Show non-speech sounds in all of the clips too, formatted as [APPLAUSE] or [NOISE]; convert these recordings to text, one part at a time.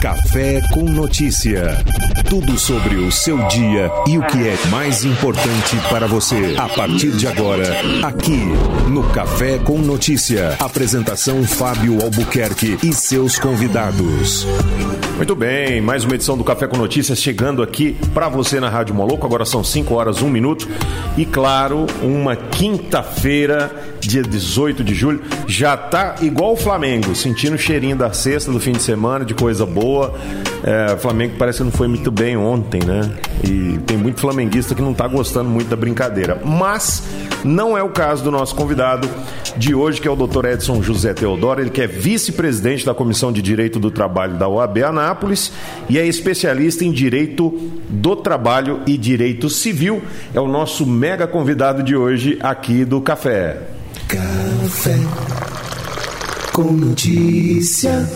Café com Notícia. Tudo sobre o seu dia e o que é mais importante para você. A partir de agora, aqui no Café com Notícia. Apresentação Fábio Albuquerque e seus convidados. Muito bem, mais uma edição do Café com Notícias chegando aqui para você na Rádio Moloco. Agora são 5 horas, 1 minuto. E claro, uma quinta-feira, dia 18 de julho. Já tá igual o Flamengo, sentindo o cheirinho da sexta do fim de semana, de coisa boa. É, Flamengo parece que não foi muito bem ontem, né? E tem muito flamenguista que não tá gostando muito da brincadeira. Mas não é o caso do nosso convidado de hoje, que é o Dr. Edson José Teodoro. Ele que é vice-presidente da Comissão de Direito do Trabalho da OAB Anápolis e é especialista em Direito do Trabalho e Direito Civil. É o nosso mega convidado de hoje aqui do Café. Café com Notícia.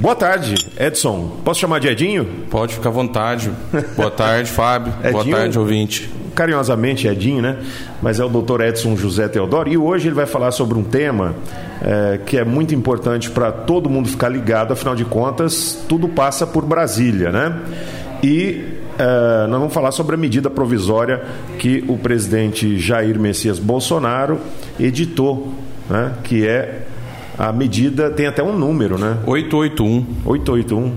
Boa tarde, Edson. Posso chamar de Edinho? Pode ficar à vontade. Boa tarde, Fábio. [LAUGHS] Boa Edinho? tarde, ouvinte. carinhosamente Edinho, né? Mas é o Dr. Edson José Teodoro. E hoje ele vai falar sobre um tema é, que é muito importante para todo mundo ficar ligado, afinal de contas, tudo passa por Brasília, né? E é, nós vamos falar sobre a medida provisória que o presidente Jair Messias Bolsonaro editou, né? Que é a medida, tem até um número, né? 881. 881.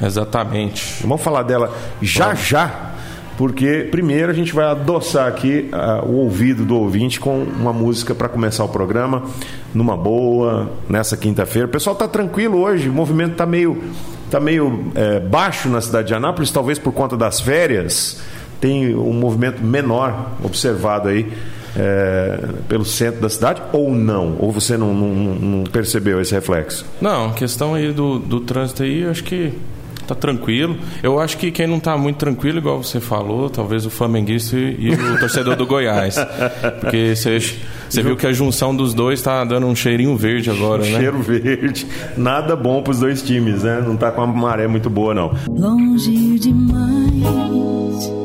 Exatamente. Vamos falar dela já já, porque primeiro a gente vai adoçar aqui ah, o ouvido do ouvinte com uma música para começar o programa, numa boa, nessa quinta-feira. O pessoal tá tranquilo hoje, o movimento tá meio, tá meio eh, baixo na cidade de Anápolis, talvez por conta das férias. Tem um movimento menor observado aí eh, pelo centro da cidade, ou não? Ou você não, não- não percebeu esse reflexo? Não, questão aí do, do trânsito aí, eu acho que tá tranquilo. Eu acho que quem não tá muito tranquilo, igual você falou, talvez o flamenguista e o torcedor do Goiás. [LAUGHS] Porque você, você viu que a junção dos dois tá dando um cheirinho verde agora, né? Cheiro verde, nada bom para os dois times, né? Não tá com uma maré muito boa, não. longe demais.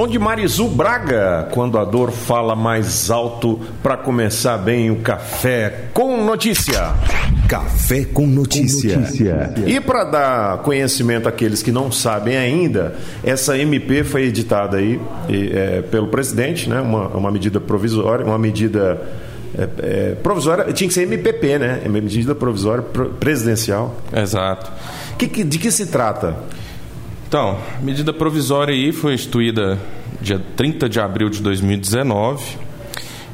Som de Marizu Braga, quando a dor fala mais alto, para começar bem o café com notícia. Café com Notícia. E para dar conhecimento àqueles que não sabem ainda, essa MP foi editada aí e, é, pelo presidente, né? Uma, uma medida provisória, uma medida é, é, provisória, tinha que ser MPP, né? É medida provisória pro- presidencial. Exato. Que- que- de que se trata? Então, medida provisória aí foi instituída dia 30 de abril de 2019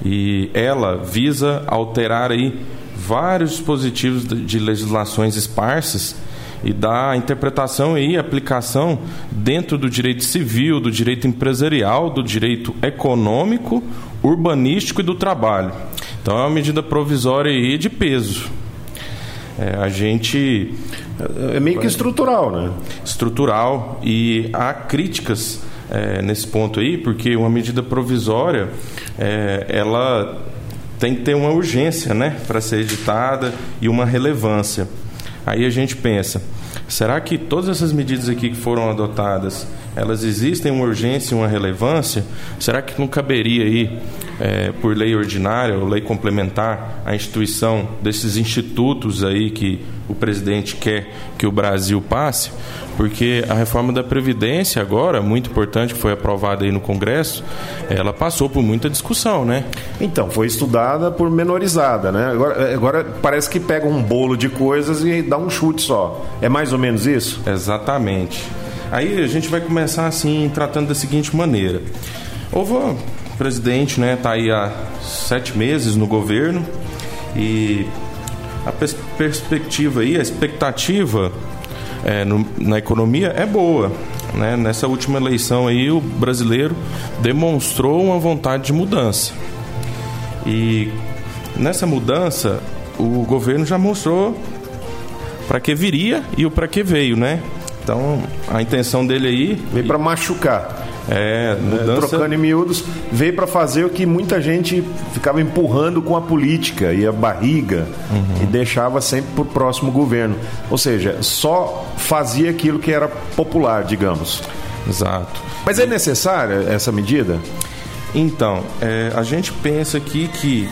e ela visa alterar aí vários dispositivos de legislações esparsas e dar interpretação e aplicação dentro do direito civil, do direito empresarial, do direito econômico, urbanístico e do trabalho. Então é uma medida provisória aí de peso. É, a gente É meio que estrutural, né? estrutural e há críticas eh, nesse ponto aí, porque uma medida provisória eh, ela tem que ter uma urgência, né, para ser editada e uma relevância. Aí a gente pensa, será que todas essas medidas aqui que foram adotadas, elas existem uma urgência e uma relevância? Será que não caberia aí, eh, por lei ordinária ou lei complementar, a instituição desses institutos aí que o presidente quer que o Brasil passe? Porque a reforma da Previdência agora, muito importante, que foi aprovada aí no Congresso, ela passou por muita discussão, né? Então, foi estudada por menorizada, né? Agora, agora parece que pega um bolo de coisas e dá um chute só. É mais ou menos isso? Exatamente. Aí a gente vai começar assim, tratando da seguinte maneira. Houve o presidente, né, tá aí há sete meses no governo e a perspectiva aí, a expectativa é, no- na economia é boa. Né? Nessa última eleição aí, o brasileiro demonstrou uma vontade de mudança. E nessa mudança, o governo já mostrou para que viria e o para que veio, né? Então, a intenção dele aí Veio para machucar. É né? Trocando em miúdos, veio para fazer o que muita gente ficava empurrando com a política e a barriga Uhum. e deixava sempre para o próximo governo. Ou seja, só fazia aquilo que era popular, digamos. Exato. Mas é necessária essa medida? Então, é, a gente pensa aqui que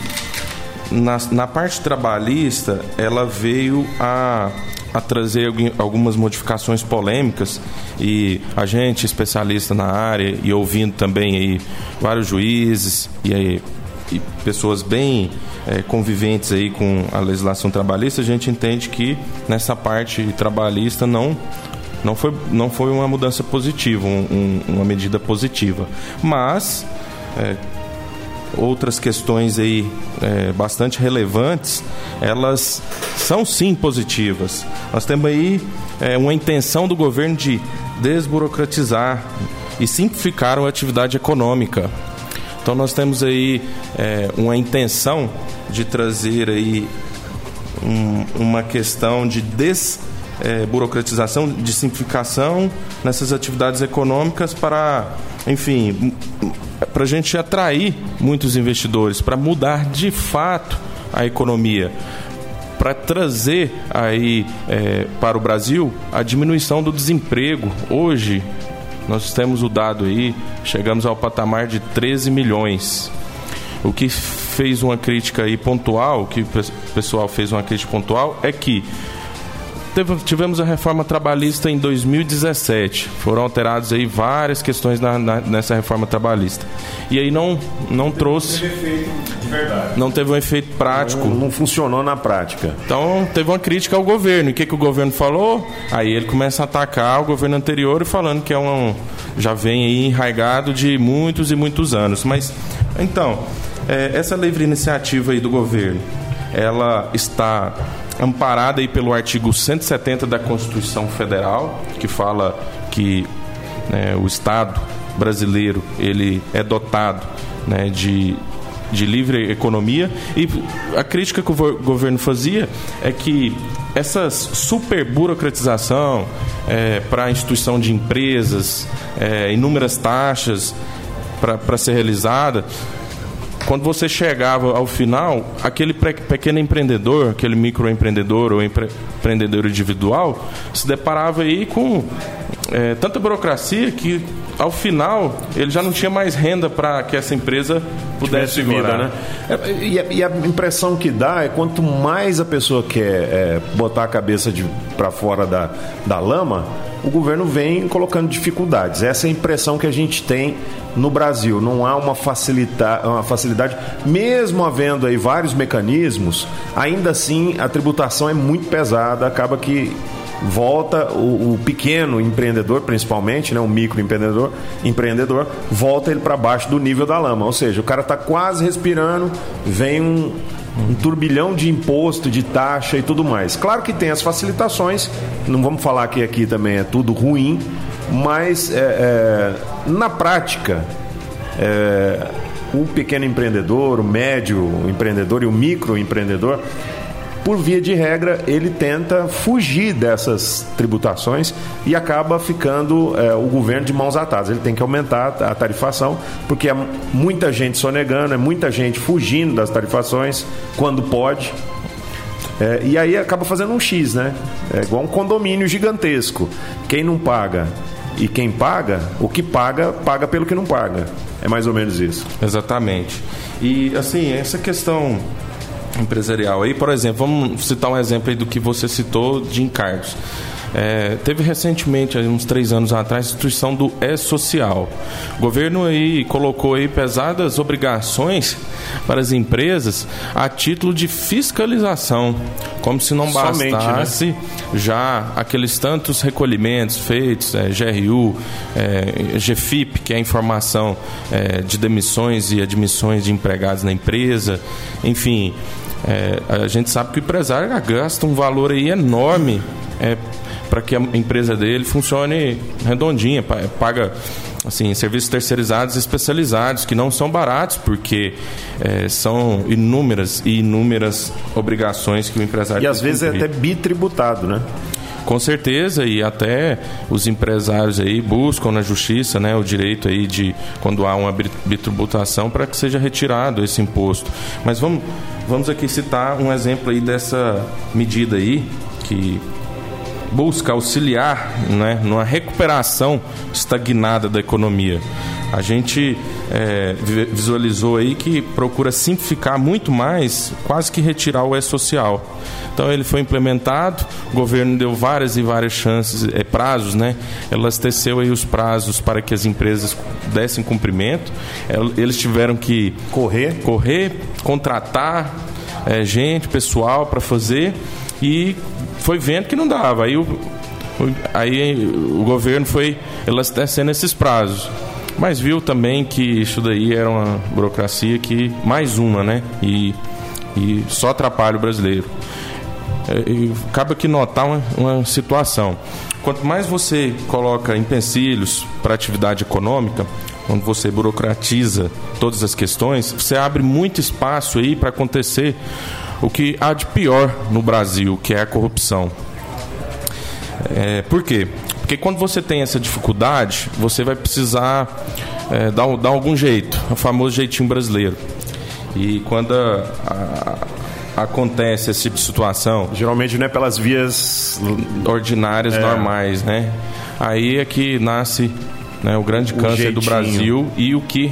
na, na parte trabalhista ela veio a, a trazer algumas modificações polêmicas e a gente, especialista na área e ouvindo também aí vários juízes e aí e pessoas bem é, conviventes aí com a legislação trabalhista, a gente entende que nessa parte trabalhista não não foi, não foi uma mudança positiva, um, um, uma medida positiva. Mas é, outras questões aí é, bastante relevantes, elas são sim positivas. Nós temos aí é, uma intenção do governo de desburocratizar e simplificar a atividade econômica. Então nós temos aí é, uma intenção de trazer aí um, uma questão de desburocratização, é, de simplificação nessas atividades econômicas para, enfim, para a gente atrair muitos investidores, para mudar de fato a economia para trazer aí é, para o Brasil a diminuição do desemprego. Hoje, nós temos o dado aí, chegamos ao patamar de 13 milhões. O que fez uma crítica aí pontual, o que o pessoal fez uma crítica pontual é que Teve, tivemos a reforma trabalhista em 2017. Foram alteradas aí várias questões na, na, nessa reforma trabalhista. E aí não, não trouxe. Teve efeito de verdade. Não teve um efeito prático. Não, não, funcionou na prática. Então teve uma crítica ao governo. E o que, que o governo falou? Aí ele começa a atacar o governo anterior e falando que é um. Já vem aí enraigado de muitos e muitos anos. Mas, então, é, essa livre iniciativa aí do governo, ela está amparada aí pelo artigo 170 da Constituição Federal, que fala que né, o Estado brasileiro ele é dotado né, de, de livre economia. E a crítica que o governo fazia é que essa super burocratização é, para a instituição de empresas, é, inúmeras taxas para ser realizada, quando você chegava ao final, aquele pequeno empreendedor, aquele microempreendedor ou empreendedor individual, se deparava aí com é, tanta burocracia que ao final ele já não tinha mais renda para que essa empresa pudesse vida, né? É, e, a, e, a, impressão que dá é quanto mais a pessoa quer é, botar a cabeça para fora da, da lama, o governo vem colocando dificuldades. Essa é a impressão que a gente tem no Brasil. Não há uma, facilita uma facilidade, mesmo havendo aí vários mecanismos, ainda assim a tributação é muito pesada, acaba que volta o, o, pequeno empreendedor, principalmente, né, o microempreendedor, empreendedor, volta ele para baixo do nível da lama. Ou seja, o cara está quase respirando, vem um, um turbilhão de imposto, de taxa e tudo mais. Claro que tem as facilitações, não vamos falar que aqui também é tudo ruim, mas é, é, na prática, é, o pequeno empreendedor, o médio empreendedor e o microempreendedor por via de regra, ele tenta fugir dessas tributações e acaba ficando é, o governo de mãos atadas. Ele tem que aumentar a tarifação, porque é muita gente sonegando, é muita gente fugindo das tarifações quando pode. É, e aí acaba fazendo um X, né? É igual um condomínio gigantesco. Quem não paga e quem paga, o que paga, paga pelo que não paga. É mais ou menos isso. Exatamente. E assim, essa questão empresarial. Aí, por exemplo, vamos citar um exemplo aí do que você citou de encargos. É, teve recentemente, uns três anos atrás, a instituição do E-Social. O governo aí colocou aí pesadas obrigações para as empresas a título de fiscalização, como se não bastasse Somente, né? já aqueles tantos recolhimentos feitos, é, GRU, é, GFIP, que é a informação é, de demissões e admissões de empregados na empresa, enfim. É, a gente sabe que o empresário gasta um valor aí enorme é, para que a empresa dele funcione redondinha, paga assim, serviços terceirizados especializados que não são baratos porque é, são inúmeras e inúmeras obrigações que o empresário e às vezes cumprir. é até bitributado, né? Com certeza, e até os empresários aí buscam na justiça né, o direito aí de, quando há uma bitributação, para que seja retirado esse imposto. Mas vamos, vamos aqui citar um exemplo aí dessa medida aí, que busca auxiliar né, numa recuperação estagnada da economia. A gente é, visualizou aí que procura simplificar muito mais, quase que retirar o E-Social. Então ele foi implementado, o governo deu várias e várias chances, é, prazos, né? Elasteceu aí os prazos para que as empresas dessem cumprimento. Eles tiveram que correr, correr contratar é, gente, pessoal para fazer e foi vendo que não dava. Aí o, aí o governo foi elastecendo esses prazos. Mas viu também que isso daí era uma burocracia que, mais uma, né? E, e só atrapalha o brasileiro. É, e acaba que notar uma, uma situação. Quanto mais você coloca empecilhos para atividade econômica, quando você burocratiza todas as questões, você abre muito espaço aí para acontecer o que há de pior no Brasil, que é a corrupção. É, por quê? Porque quando você tem essa dificuldade, você vai precisar é, dar, dar algum jeito, o famoso jeitinho brasileiro. E quando a, a, acontece esse tipo de situação. Geralmente não é pelas vias ordinárias, é. normais, né? Aí é que nasce né, o grande o câncer jeitinho. do Brasil e o que.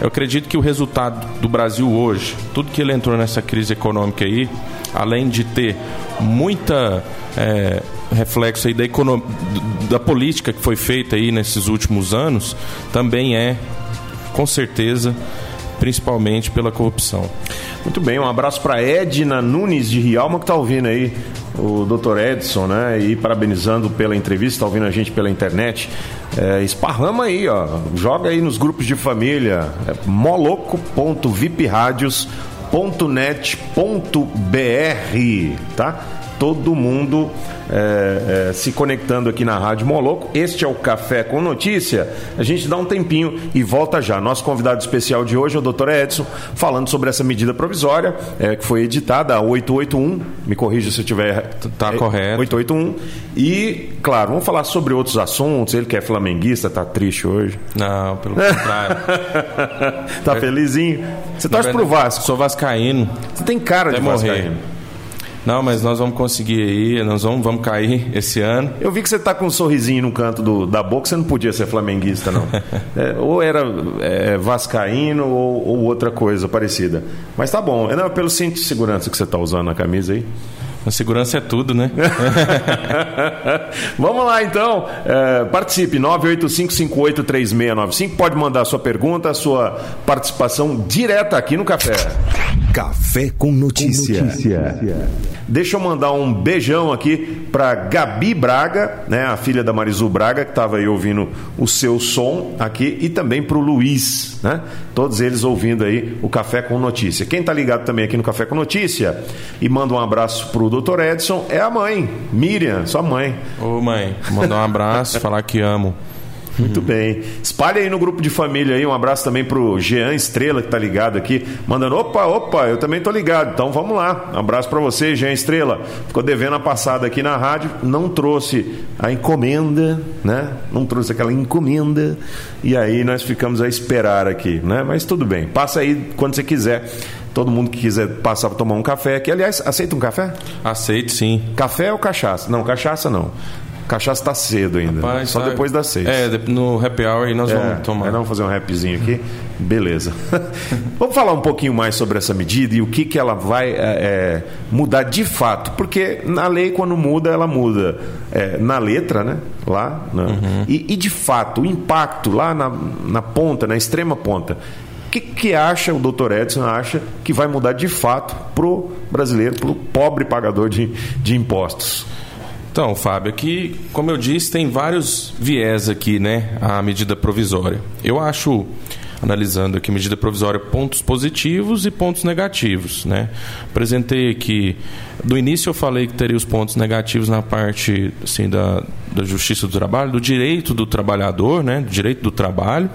Eu acredito que o resultado do Brasil hoje, tudo que ele entrou nessa crise econômica aí, além de ter muita é, reflexo aí da, econom... da política que foi feita aí nesses últimos anos, também é, com certeza, principalmente pela corrupção. Muito bem, um abraço para Edna Nunes de Rialma que está ouvindo aí o Dr. Edson, né? E parabenizando pela entrevista, está ouvindo a gente pela internet. É, esparrama aí, ó. Joga aí nos grupos de família. É moloco.vipradios.net.br, tá? Todo mundo é, é, se conectando aqui na Rádio Moloco. Este é o Café com Notícia. A gente dá um tempinho e volta já. Nosso convidado especial de hoje é o Dr. Edson, falando sobre essa medida provisória é, que foi editada a 881. Me corrija se eu tiver. Tá é, correto. 881. E, claro, vamos falar sobre outros assuntos. Ele que é flamenguista, tá triste hoje. Não, pelo contrário. [LAUGHS] tá felizinho? Você torce pro Vasco? Sou vascaíno. Você tem cara Até de morrer. vascaíno. Não, mas nós vamos conseguir aí, nós vamos, vamos cair esse ano. Eu vi que você está com um sorrisinho no canto do, da boca, você não podia ser flamenguista, não. [LAUGHS] é, ou era é, vascaíno ou, ou, outra coisa parecida. Mas tá bom, é não, pelo cinto de segurança que você está usando na camisa aí. A segurança é tudo, né? [LAUGHS] Vamos lá então. É, participe, 985583695. Pode mandar sua pergunta, a sua participação direta aqui no café. Café com notícia. com notícia. Deixa eu mandar um beijão aqui para Gabi Braga, né, a filha da Marizu Braga, que estava aí ouvindo o seu som aqui, e também para o Luiz, né? Todos eles ouvindo aí o Café com Notícia. Quem está ligado também aqui no Café com Notícia e manda um abraço para Dr. Edson é a mãe, Miriam, sua mãe. Ô mãe, mandar um abraço, falar que amo. Muito bem. Espalhe aí no grupo de família aí. Um abraço também pro Jean Estrela, que tá ligado aqui, mandando: opa, opa, eu também tô ligado. Então vamos lá. Um abraço para você, Jean Estrela. Ficou devendo a passada aqui na rádio, não trouxe a encomenda, né? Não trouxe aquela encomenda. E aí nós ficamos a esperar aqui, né? Mas tudo bem. Passa aí quando você quiser. Todo mundo que quiser passar para tomar um café aqui. Aliás, aceita um café? Aceito, sim. Café ou cachaça? Não, cachaça não. Cachaça está cedo ainda. Rapaz, só tá... depois das seis. É, no happy hour nós é, vamos tomar. vamos fazer um rapzinho aqui. Beleza. [LAUGHS] vamos falar um pouquinho mais sobre essa medida e o que, que ela vai é, é, mudar de fato. Porque na lei, quando muda, ela muda é, na letra, né? Lá. Né? Uhum. E, e, de fato, o impacto lá na, na ponta, na extrema ponta. O que, que acha, o doutor Edson acha, que vai mudar de fato pro brasileiro, pro pobre pagador de, de impostos? Então, Fábio, aqui, como eu disse, tem vários viés aqui, né? A medida provisória. Eu acho, analisando aqui medida provisória, pontos positivos e pontos negativos, né? Apresentei aqui, do início eu falei que teria os pontos negativos na parte, assim, da, da justiça do trabalho, do direito do trabalhador, né? Do direito do trabalho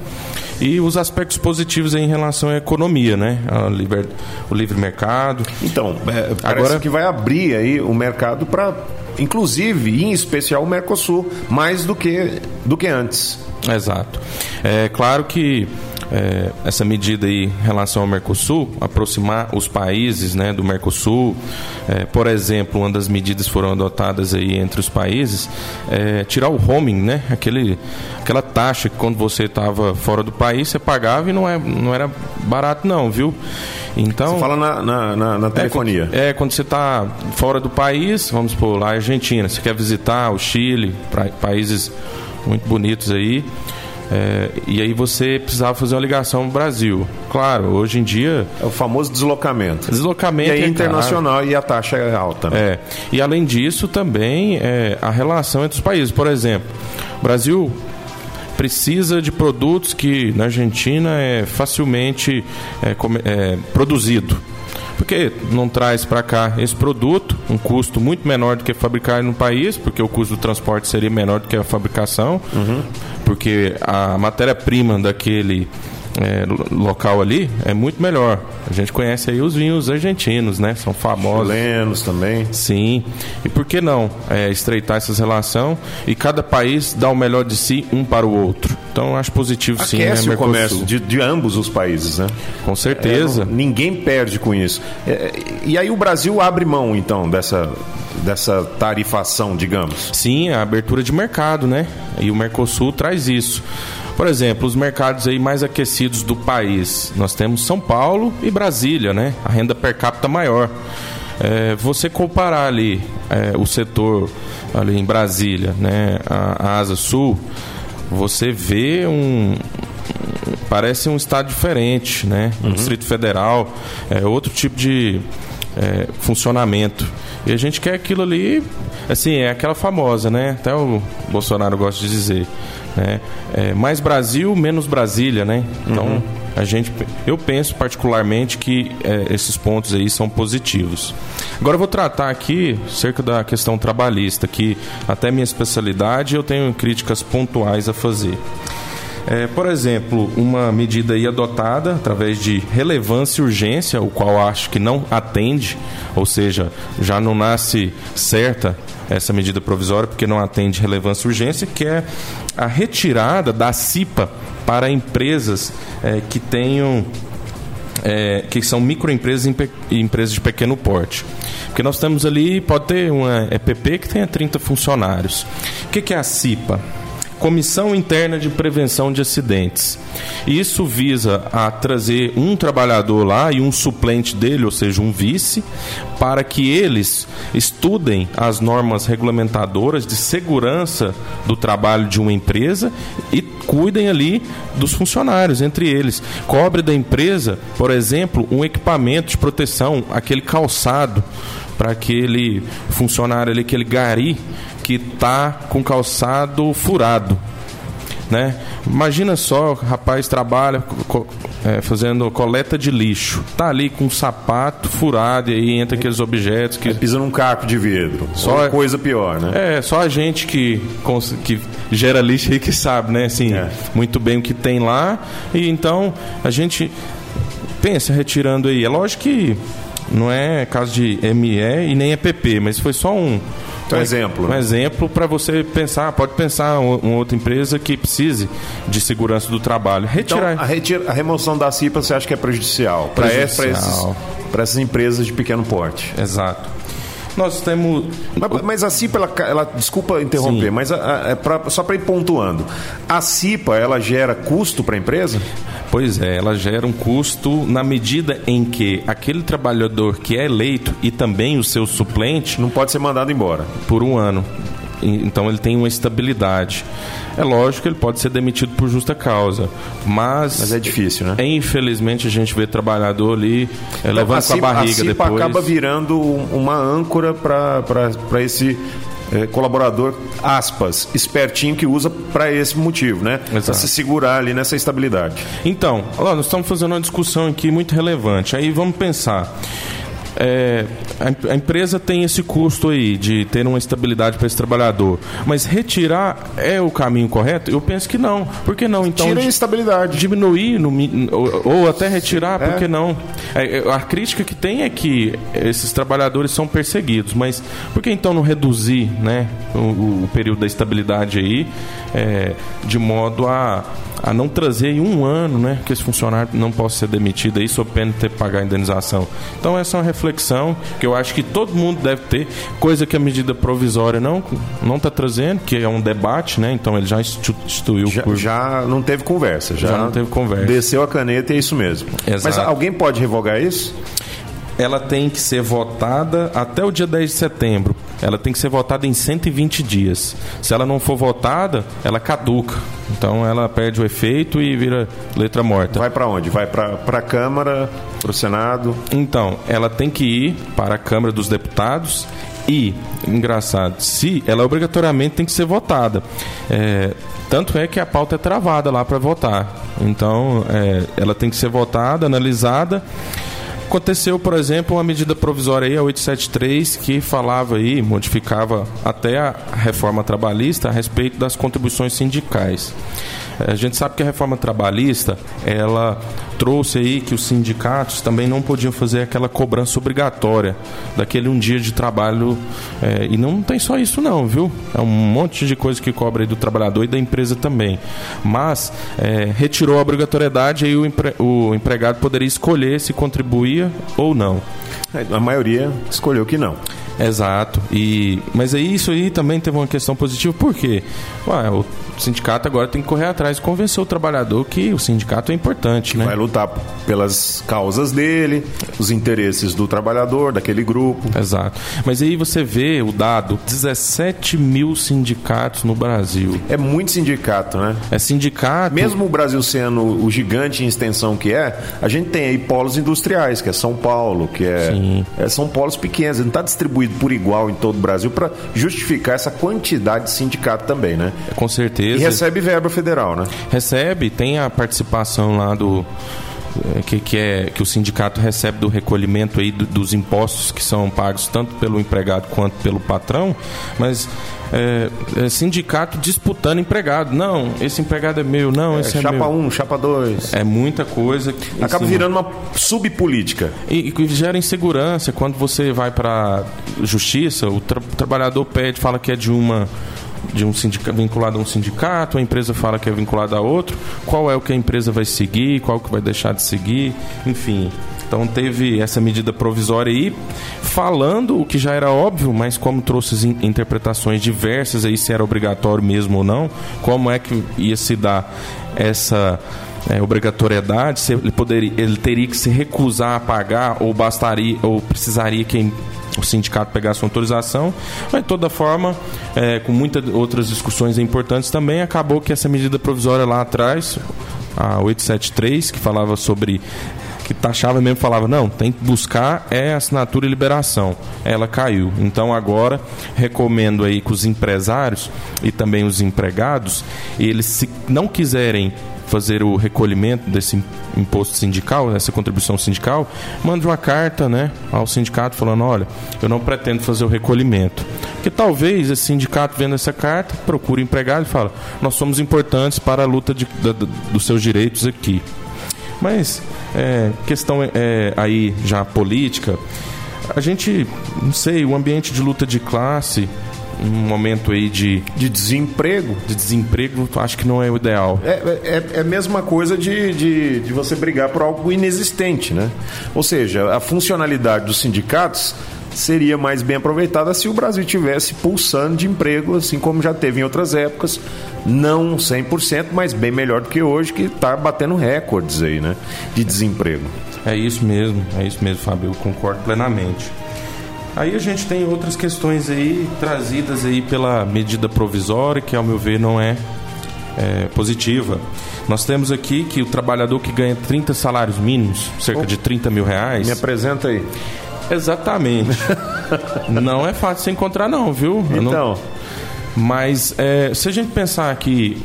e os aspectos positivos em relação à economia, né? Liber, o livre mercado. Então, é, agora que vai abrir aí o mercado para inclusive, em especial, o Mercosul, mais do que, do que antes. Exato. É claro que é, essa medida aí em relação ao Mercosul, aproximar os países né, do Mercosul. É, por exemplo, uma das medidas foram adotadas aí entre os países, é, tirar o roaming, né? Aquele, aquela taxa que quando você estava fora do país você pagava e não, é, não era barato não, viu? Então, Você fala na, na, na- na telefonia. é, quando- é, quando você está fora do país, vamos supor, lá a Argentina, você quer visitar o Chile, pra- países muito bonitos aí, é, e aí você precisava fazer uma ligação no Brasil. Claro, hoje em dia, É o famoso deslocamento. deslocamento E aí é internacional e a taxa é alta. né? é, e além disso também é, a relação entre os países. Por exemplo, o Brasil precisa de produtos que na Argentina é facilmente é, é, produzido. Porque não traz para cá esse produto, um custo muito menor do que fabricar no país, porque o custo do transporte seria menor do que a fabricação, porque a matéria-prima daquele é, lo- local ali é muito melhor. A gente conhece aí os vinhos argentinos, né? São famosos. Chilenos também. Sim. E por que não é, estreitar essas relações e cada país dar o melhor de si um para o outro? Então eu acho positivo sim, Aquece né, o comércio de, de ambos os países, né? Com certeza. É, não- ninguém perde com isso. É, e aí o Brasil abre mão, então, dessa, dessa tarifação, digamos. Sim, a abertura de mercado, né? E o Mercosul traz isso. Por exemplo, os mercados aí mais aquecidos do país. Nós temos São Paulo e Brasília, né? A renda per capita maior. É, você comparar ali é, o setor ali em Brasília, né? A, a Asa Sul, você vê um, parece um estado diferente, né? Um Distrito Federal, é outro tipo de é, funcionamento. E a gente quer aquilo ali, assim, é aquela famosa, né? Até o Bolsonaro gosta de dizer, né? É, mais Brasil, menos Brasília, né? Então, a gente, eu penso particularmente que é, esses pontos aí são positivos. Agora eu vou tratar aqui cerca da questão trabalhista, que até minha especialidade eu tenho críticas pontuais a fazer. É, por exemplo, uma medida aí adotada através de relevância e urgência, o qual acho que não atende, ou seja, já não nasce certa essa medida provisória porque não atende relevância e urgência, que é a retirada da CIPA para empresas é, que tenham é, que são microempresas e empresas de pequeno porte. Porque nós temos ali, pode ter uma EPP que tenha 30 funcionários. O que, que é a CIPA? Comissão Interna de Prevenção de Acidentes. Isso visa a trazer um trabalhador lá e um suplente dele, ou seja, um vice, para que eles estudem as normas regulamentadoras de segurança do trabalho de uma empresa e cuidem ali dos funcionários, entre eles. Cobre da empresa, por exemplo, um equipamento de proteção, aquele calçado para aquele funcionário ali, aquele gari que tá com calçado furado. Né? Imagina só, o rapaz trabalha co- é, fazendo coleta de lixo. Tá ali com um sapato furado e aí entra aqueles objetos que Pisa num caco de vidro. Só- coisa pior, né? é, só a gente que, que gera lixo aí que sabe, né? Assim, É. muito bem o que tem lá. E então a gente pensa retirando aí. É lógico que não é caso de ME e nem EPP, mas foi só um. Um exemplo, Um né? exemplo para você pensar. Pode pensar um- uma outra empresa que precise de segurança do trabalho. Então, Retirar. a, retira- a remoção da CIPA você acha que é prejudicial para essas empresas de pequeno porte? Exato. Nós temos. Mas, mas a CIPA, ela, ela- desculpa interromper, Sim. mas a- a- é pra- só para ir pontuando, a CIPA ela gera custo para a empresa? Pois é, ela gera um custo na medida em que aquele trabalhador que é eleito e também o seu suplente Não pode ser mandado embora. por um ano. Então ele tem uma estabilidade. É lógico que ele pode ser demitido por justa causa, mas, Mas é difícil, né? infelizmente a gente vê trabalhador ali é, levando com a barriga CIPA depois. acaba virando um- uma âncora para esse eh, colaborador, aspas, espertinho que usa para esse motivo, né? Para se segurar ali nessa estabilidade. Então, lá, nós estamos fazendo uma discussão aqui muito relevante. Aí vamos pensar. É, a, a empresa tem esse custo aí de ter uma estabilidade para esse trabalhador, mas retirar é o caminho correto? Eu penso que não. Por que não? Então, Tira a diminuir no ou, ou até retirar, por que não? É, é, a crítica que tem é que esses trabalhadores são perseguidos, mas por que então não reduzir né, o, o período da estabilidade aí é, de modo a, a não trazer em um ano né, que esse funcionário não possa ser demitido aí sob pena de ter que pagar a indenização. Então essa é uma reflexão que eu acho que todo mundo deve ter, coisa que a medida provisória não não está trazendo, que é um debate, né? Então ele já instituiu já, por... já não teve conversa, já, Já não teve conversa. Desceu a caneta e é isso mesmo. Exato. Mas alguém pode revogar isso? Ela tem que ser votada até o dia 10 de setembro. Ela tem que ser votada em 120 dias. Se ela não for votada, ela caduca. Então ela perde o efeito e vira letra morta. Vai para onde? Vai para a Câmara, para o Senado? Então, ela tem que ir para a Câmara dos Deputados e, engraçado, se ela obrigatoriamente tem que ser votada. É, tanto é que a pauta é travada lá para votar. Então, é, ela tem que ser votada, analisada. Aconteceu, por exemplo, uma medida provisória aí, a 873, que falava aí, modificava até a reforma trabalhista a respeito das contribuições sindicais. A gente sabe que a reforma trabalhista, ela trouxe aí que os sindicatos também não podiam fazer aquela cobrança obrigatória daquele um dia de trabalho. é, e não tem só isso não, viu? É um monte de coisa que cobra aí do trabalhador e da empresa também. Mas é, retirou a obrigatoriedade e o, empre- o empregado poderia escolher se contribuía ou não. A maioria escolheu que não. Exato. E mas aí isso aí também teve uma questão positiva, por quê? Ué, o sindicato agora tem que correr atrás e convencer o trabalhador que o sindicato é importante, né? Vai lutar pelas causas dele, os interesses do trabalhador, daquele grupo. Exato. Mas aí você vê o dado: 17 mil sindicatos no Brasil. É muito sindicato, né? É sindicato. Mesmo o Brasil sendo o gigante em extensão que é, a gente tem aí polos industriais, que é São Paulo, que é, Sim. é- são polos pequenos, não está distribuído por igual em todo o Brasil para justificar essa quantidade de sindicato também, né? Com certeza. E recebe verba federal, né? Recebe, tem a participação lá do. eh, Que, que, é, que o sindicato recebe do recolhimento aí do- dos impostos que são pagos tanto pelo empregado quanto pelo patrão, mas é, é sindicato disputando empregado. Não, esse empregado é meu, não, É, esse é, chapa meu. 1, chapa 2. É muita coisa. em Acaba cima. virando uma subpolítica. E, e gera insegurança. Quando você vai para justiça, o tra- trabalhador pede, fala que é de uma de um sindicato vinculado a um sindicato, a empresa fala que é vinculada a outro. Qual é o que a empresa vai seguir? Qual que vai deixar de seguir? Enfim. Então teve essa medida provisória aí, falando o que já era óbvio, mas como trouxe interpretações diversas aí se era obrigatório mesmo ou não, como é que ia se dar essa é, obrigatoriedade, ele poderia, ele teria que se recusar a pagar ou bastaria ou precisaria que o sindicato pegasse uma autorização, mas de toda forma, é, com muitas outras discussões importantes também, acabou que essa medida provisória lá atrás, a 873, que falava sobre que taxava mesmo falava não tem que buscar é assinatura e liberação. Ela caiu. Então agora recomendo aí que os empresários e também os empregados eles se não quiserem fazer o recolhimento desse imposto sindical, dessa contribuição sindical, mande uma carta né, ao sindicato falando, olha, eu não pretendo fazer o recolhimento. Porque talvez esse sindicato vendo essa carta, procure o empregado e fala, nós somos importantes para a luta de- da- dos seus direitos aqui. Mas é, questão é, aí já política, a gente, não sei, o ambiente de luta de classe, um momento aí de, De desemprego. de desemprego, acho que não é o ideal. É, é, é a mesma coisa de, de, de você brigar por algo inexistente, né? Ou seja, a funcionalidade dos sindicatos seria mais bem aproveitada se o Brasil tivesse pulsando de emprego, assim como já teve em outras épocas, não 100%, mas bem melhor do que hoje, que está batendo recordes aí, né? De desemprego. É isso mesmo, é isso mesmo, Fábio, eu concordo plenamente. Aí a gente tem outras questões aí trazidas aí pela medida provisória, que ao meu ver não é, é, positiva. Nós temos aqui que o trabalhador que ganha 30 salários mínimos, cerca de 30 mil reais. Me apresenta aí. Exatamente. [LAUGHS] não é fácil se encontrar, não, viu? Eu não- Então, mas é, se a gente pensar que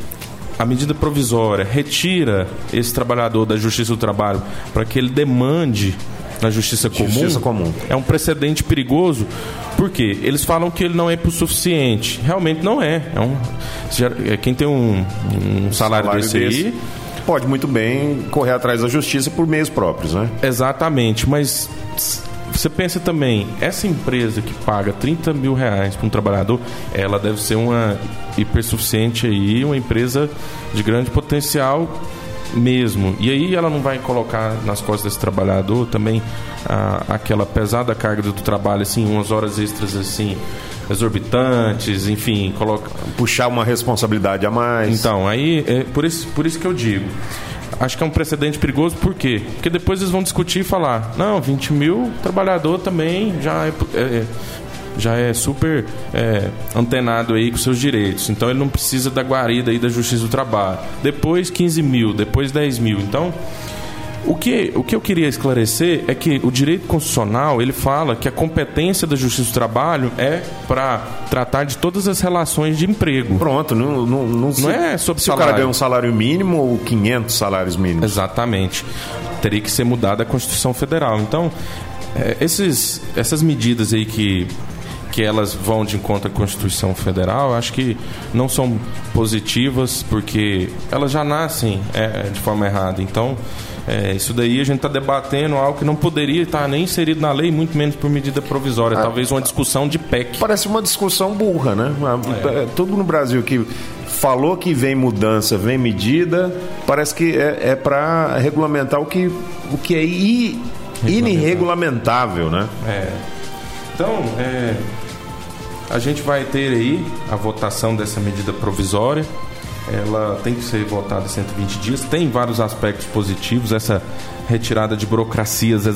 a medida provisória retira esse trabalhador da Justiça do Trabalho para que ele demande na Justiça Comum, Justiça comum. é um precedente perigoso. Por quê? Eles falam que ele não é suficiente. Realmente não é. é, um, é, quem tem um, um salário, salário desse, desse aí, pode muito bem correr atrás da justiça por meios próprios, né? Exatamente, mas você pensa também, essa empresa que paga 30 mil reais para um trabalhador, ela deve ser uma hipersuficiente aí, uma empresa de grande potencial mesmo. E aí ela não vai colocar nas costas desse trabalhador também a, aquela pesada carga do trabalho, assim, umas horas extras assim exorbitantes, enfim, coloca puxar uma responsabilidade a mais. Então, aí é por isso, por isso que eu digo. Acho que é um precedente perigoso, por quê? Porque depois eles vão discutir e falar: não, 20 mil trabalhador também já é, é já é super é, antenado aí com seus direitos. Então ele não precisa da guarida aí da Justiça do Trabalho. Depois 15 mil, depois 10 mil. Então o que, o que eu queria esclarecer é que o direito constitucional ele fala que a competência da Justiça do Trabalho é para tratar de todas as relações de emprego. Pronto, não, não, não, não é sobre se salário. o cara ganha um salário mínimo ou 500 salários mínimos. Exatamente. Teria que ser mudada a Constituição Federal. Então, é, esses, essas medidas aí que que elas vão de encontro à Constituição Federal, acho que não são positivas porque elas já nascem é, de forma errada. Então, é, isso daí a gente está debatendo algo que não poderia estar nem inserido na lei, muito menos por medida provisória. Ah, Talvez uma discussão de PEC. Parece uma discussão burra, né? É. é. Tudo no Brasil que falou que vem mudança, vem medida, parece que é, é para regulamentar o que, o que é irregulamentável, né? É. Então, é, a gente vai ter aí a votação dessa medida provisória. Ela tem que ser votada 120 dias. Tem vários aspectos positivos. Essa retirada de burocracias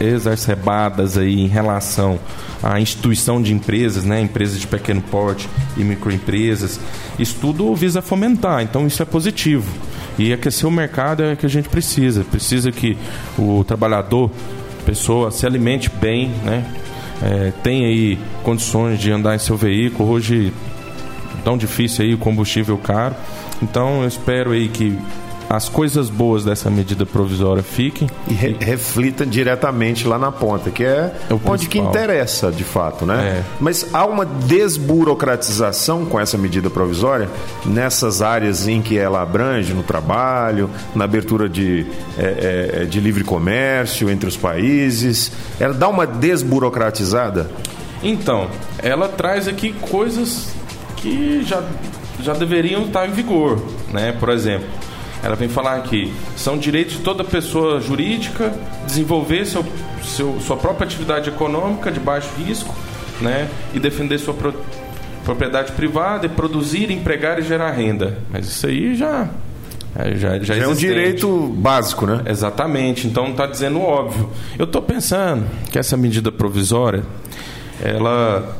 exacerbadas aí em relação à instituição de empresas, né, empresas de pequeno porte e microempresas. Isso tudo visa fomentar. Então isso é positivo. E aquecer o mercado é o que a gente precisa. Precisa que o trabalhador, pessoa, se alimente bem, né? É, tem aí condições de andar em seu veículo. Hoje tão difícil aí o combustível caro. Então eu espero aí que as coisas boas dessa medida provisória fiquem e re reflita diretamente lá na ponta, que é, é onde que interessa de fato, né? É. Mas há uma desburocratização com essa medida provisória nessas áreas em que ela abrange, no trabalho, na abertura de, é, é, de livre comércio entre os países. Ela dá uma desburocratizada? Então, ela traz aqui coisas que já, já deveriam estar em vigor, né? Por exemplo, ela vem falar que são direitos de toda pessoa jurídica desenvolver seu, seu, sua própria atividade econômica de baixo risco né, e defender sua pro, propriedade privada e produzir, empregar e gerar renda. Mas isso aí já. É, já, já, já é um direito básico, né? Exatamente. Então está dizendo óbvio. Eu estou pensando que essa medida provisória ela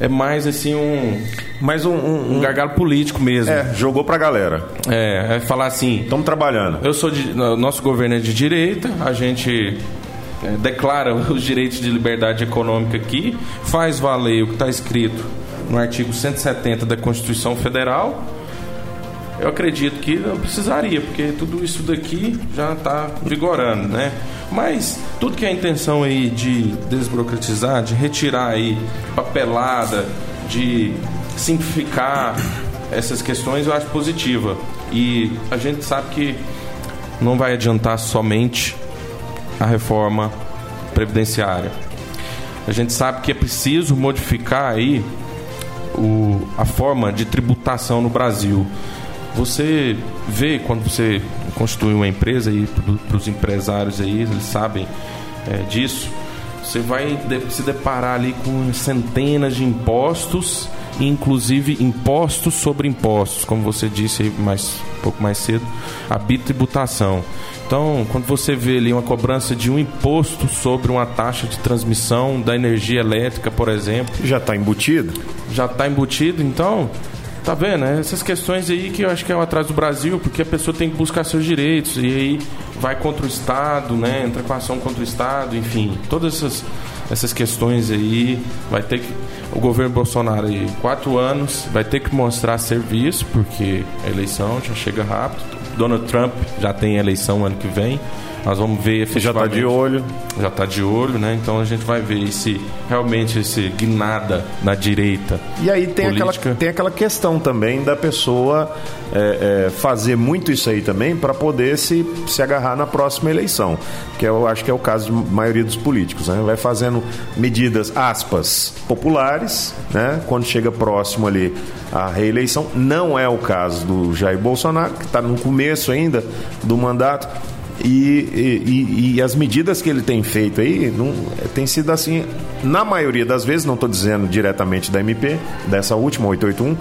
é mais assim um. Mais um, um, um gargalo político mesmo. É, jogou pra galera. É, é falar assim. Estamos trabalhando. Eu sou de. Nosso governo é de direita, a gente é, declara [LAUGHS] os direitos de liberdade econômica aqui, faz valer o que está escrito no artigo 170 da Constituição Federal. Eu acredito que não precisaria, porque tudo isso daqui já está vigorando, né? Mas tudo que é a intenção aí de desburocratizar, de retirar aí papelada, de simplificar essas questões, eu acho positiva. E a gente sabe que não vai adiantar somente a reforma previdenciária. A gente sabe que é preciso modificar aí o, a forma de tributação no Brasil. Você vê quando você constitui uma empresa e para os empresários aí, eles sabem é, disso. Você vai se deparar ali com centenas de impostos, inclusive impostos sobre impostos, como você disse mais um pouco mais cedo, a bitributação. Então, quando você vê ali uma cobrança de um imposto sobre uma taxa de transmissão da energia elétrica, por exemplo, já está embutido. Já está embutido, então Tá vendo? É essas questões aí que eu acho que é o atraso do Brasil, porque a pessoa tem que buscar seus direitos e aí vai contra o Estado, né? Entra com ação contra o Estado, enfim, todas essas, essas questões aí vai ter que o governo Bolsonaro aí quatro anos vai ter que mostrar serviço porque a eleição já chega rápido Donald Trump já tem eleição ano que vem. Nós vamos ver Já está de olho. já está de olho, né? Então a gente vai ver se realmente esse guinada na direita. E aí tem aquela, política. tem aquela questão também da pessoa é, é, fazer muito isso aí também para poder se, se agarrar na próxima eleição. Que eu acho que é o caso de maioria dos políticos. Né? Vai fazendo medidas, aspas, populares, né? quando chega próximo ali a reeleição. Não é o caso do Jair Bolsonaro, que está no começo ainda do mandato. E, e- e- as medidas que ele tem feito aí não, tem sido assim, na maioria das vezes, não estou dizendo diretamente da MP, dessa última 881,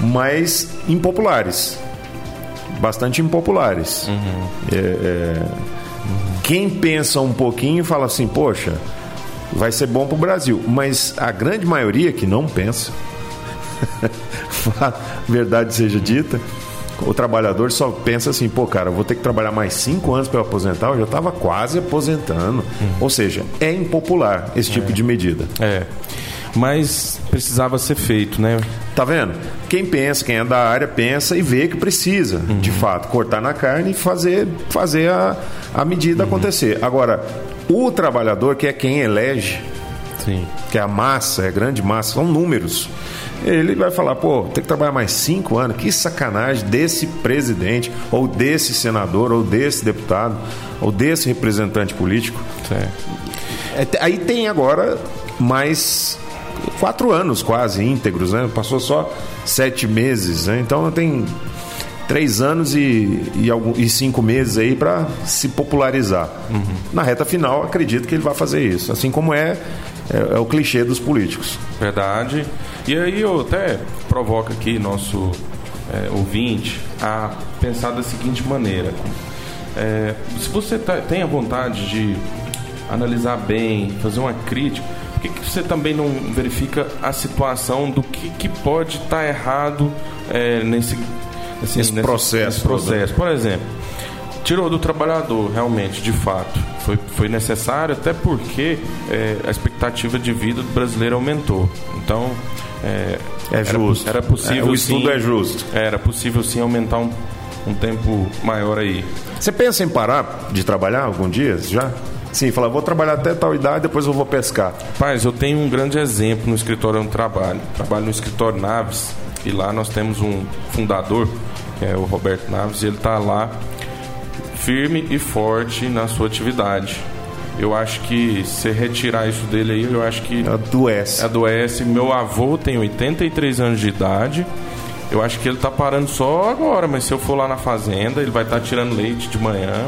mas impopulares. Bastante impopulares. É, é, quem pensa um pouquinho fala assim, poxa, vai ser bom para o Brasil. Mas a grande maioria que não pensa, [LAUGHS] verdade seja dita, o trabalhador só pensa assim, pô, cara, eu vou ter que trabalhar mais cinco anos para aposentar, eu já estava quase aposentando. Ou seja, é impopular esse tipo de medida. É. Mas precisava ser feito, né? Tá vendo? Quem pensa, quem é da área, pensa e vê que precisa, de fato, cortar na carne e fazer, fazer a, a medida acontecer. Agora, o trabalhador, que é quem elege, Sim. que é a massa, é a grande massa, são números. Ele vai falar, pô, tem que trabalhar mais cinco anos, que sacanagem desse presidente, ou desse senador, ou desse deputado, ou desse representante político. Certo. É, aí tem agora mais quatro anos quase íntegros, né? Passou só sete meses, né? Então tem três anos e, e, algum- e cinco meses aí para se popularizar. Na reta final, acredito que ele vai fazer isso, assim como é, é, é o clichê dos políticos. Verdade. E aí eu até provoco aqui nosso é, ouvinte a pensar da seguinte maneira. É, se você tá- tem a vontade de analisar bem, fazer uma crítica, por que, que você também não verifica a situação do que, que pode estar errado é, nesse, assim, Nesse processo nesse processo? Por exemplo, tirou do trabalhador, realmente, de fato. Foi, foi necessário, até porque é, a expectativa de vida do brasileiro aumentou. Então, é, É era- justo. Era, possível É, o estudo sim, é justo. Era possível sim aumentar um, um tempo maior aí. Você pensa em parar de trabalhar algum dia já? Sim, falar, vou trabalhar até tal idade, depois eu vou pescar. Rapaz, eu tenho um grande exemplo no escritório onde trabalho. Trabalho no escritório Naves e lá nós temos um fundador, que é o Roberto Naves, e ele está lá firme e forte na sua atividade. Eu acho que se retirar isso dele aí, eu acho que Adoece. adoece. Meu avô tem 83 anos de idade. Eu acho que ele tá parando só agora, mas se eu for lá na fazenda, ele vai estar tirando leite de manhã.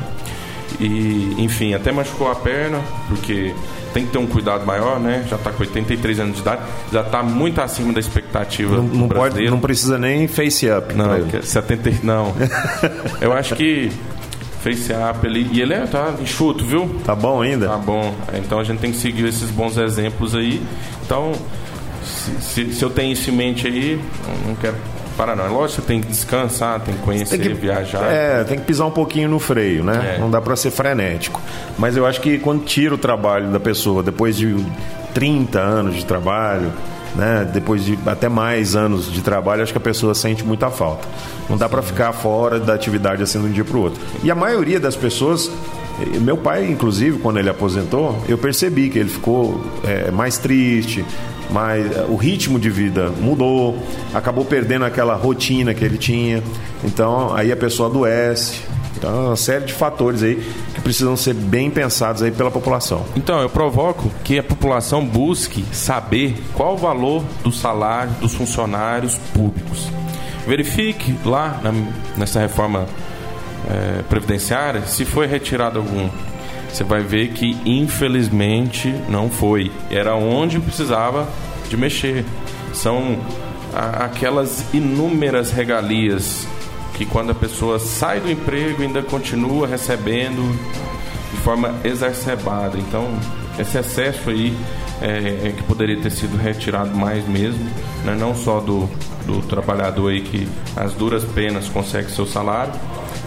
E, enfim, até machucou a perna, porque tem que ter um cuidado maior, né? Já tá com 83 anos de idade, já tá muito acima da expectativa Não, do não pode, brasileiro. não precisa nem face up. Não, ele. que é 70, e- não. [LAUGHS] Eu acho que face up ali, e ele é, tá enxuto, viu? Tá bom ainda? Tá bom. Então a gente tem que seguir esses bons exemplos aí. Então, se, se- se eu tenho isso em mente aí, não quero parar não. É lógico que você tem que descansar, tem que conhecer, Tem que, viajar. É, tem que pisar um pouquinho no freio, né? É. Não dá pra ser frenético. Mas eu acho que quando tira o trabalho da pessoa, depois de 30 anos de trabalho, né? Depois de até mais anos de trabalho, acho que a pessoa sente muita falta. Não dá pra ficar fora da atividade assim de um dia pro outro. E a maioria das pessoas eh, meu pai, inclusive, quando ele aposentou, eu percebi que ele ficou eh, mais triste, mais, o ritmo de vida mudou, acabou perdendo aquela rotina que ele tinha. Então, aí a pessoa adoece. Então, é uma série de fatores aí que precisam ser bem pensados aí pela população. Então, eu provoco que a população busque saber qual o valor do salário dos funcionários públicos. Verifique lá na- nessa reforma eh, previdenciária se foi retirado algum. Você vai ver que, infelizmente, não foi. Era onde precisava de mexer. São a- aquelas inúmeras regalias que, quando a pessoa sai do emprego, ainda continua recebendo de forma exacerbada. Então, esse excesso aí é, é que poderia ter sido retirado mais mesmo, né? não só do, do trabalhador aí que as duras penas consegue seu salário,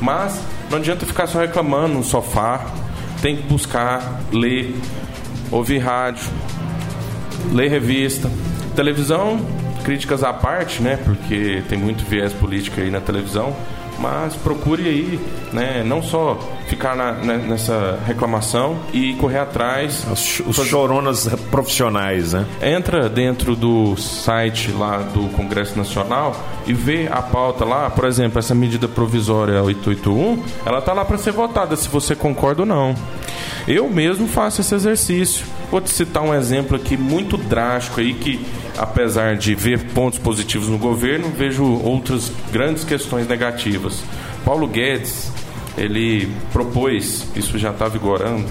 mas não adianta ficar só reclamando no sofá, tem que buscar, ler, ouvir rádio, ler revista, televisão, críticas à parte, né? Porque tem muito viés político aí na televisão, mas procure aí, né, não só ficar na, né, nessa reclamação e correr atrás. Os, os choronas profissionais, né? Entra dentro do site lá do Congresso Nacional e vê a pauta lá, por exemplo, essa medida provisória 881, ela está lá para ser votada, se você concorda ou não. Eu mesmo faço esse exercício. Vou te citar um exemplo aqui muito drástico aí que apesar de ver pontos positivos no governo, vejo outras grandes questões negativas. Paulo Guedes, ele propôs, isso já está vigorando,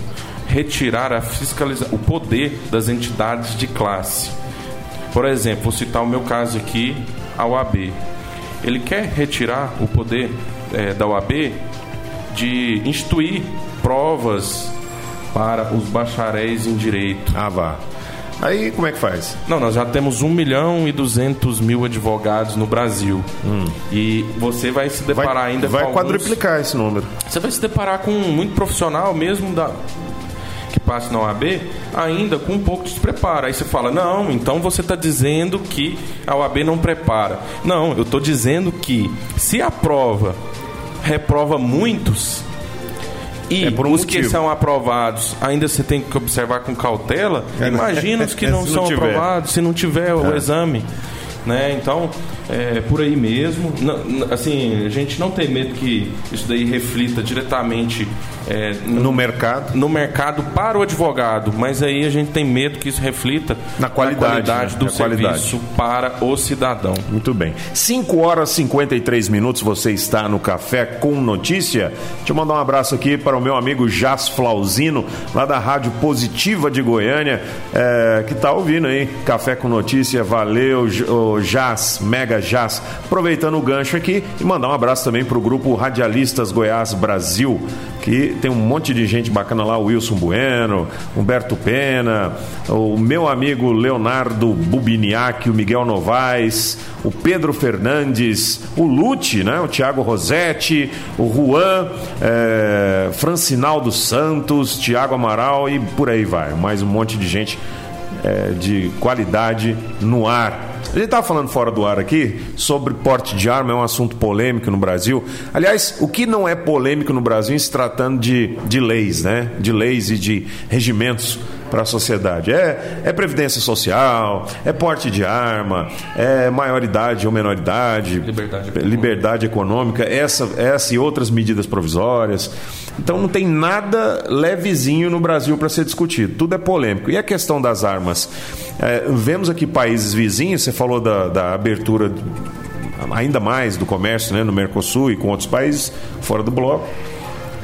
retirar a fiscalização, o poder das entidades de classe. Por exemplo, vou citar o meu caso aqui, a OAB. Ele quer retirar o poder é, da OAB de instituir provas para os bacharéis em direito. Ah, vá. Aí como é que faz? Não, nós já temos 1 milhão e 200 mil advogados no Brasil. Hum. E você vai se deparar vai, ainda vai com. Vai quadruplicar alguns... esse número. Você vai se deparar com muito profissional mesmo da, que passe na OAB, ainda com um pouco de despreparo. Aí você fala, não, então você está dizendo que a OAB não prepara. Não, eu estou dizendo que se a prova reprova muitos, e é um os motivo. que são aprovados, ainda você tem que observar com cautela. Imagina os que [LAUGHS] não, são aprovados, se não tiver o é. exame. Né? Então, é por aí mesmo. assim, a gente não tem medo que isso daí reflita diretamente é, no, no, mercado. No mercado para o advogado, mas aí a gente tem medo que isso reflita na qualidade, na qualidade né? do na serviço qualidade. para o cidadão. Muito bem. 5 horas e 53 minutos, você está no Café com Notícia. Deixa eu mandar um abraço aqui para o meu amigo Jas Flauzino, lá da Rádio Positiva de Goiânia, é, que está ouvindo aí. Café com Notícia, valeu, Jas, Mega Jas. Aproveitando o gancho aqui e mandar um abraço também para o grupo Radialistas Goiás Brasil, que tem um monte de gente bacana lá, o Wilson Bueno, Humberto Pena, o meu amigo Leonardo Bubiniak, o Miguel Novaes, o Pedro Fernandes, o Lute, né? o Tiago Rosetti, o Juan, é, Francinaldo Santos, Tiago Amaral e por aí vai. Mais um monte de gente é, de qualidade no ar. A gente estava falando fora do ar aqui sobre porte de arma, é um assunto polêmico no Brasil. Aliás, o que não é polêmico no Brasil em se tratando de, de leis, né? De leis e de regimentos para a sociedade. É, é previdência social, é porte de arma, é maioridade ou menoridade, liberdade econômica, liberdade econômica essa, essa e outras medidas provisórias. Então não tem nada levezinho no Brasil para ser discutido. Tudo é polêmico. E a questão das armas? É, vemos aqui países vizinhos, você falou da, da abertura ainda mais do comércio né, no Mercosul e com outros países fora do bloco.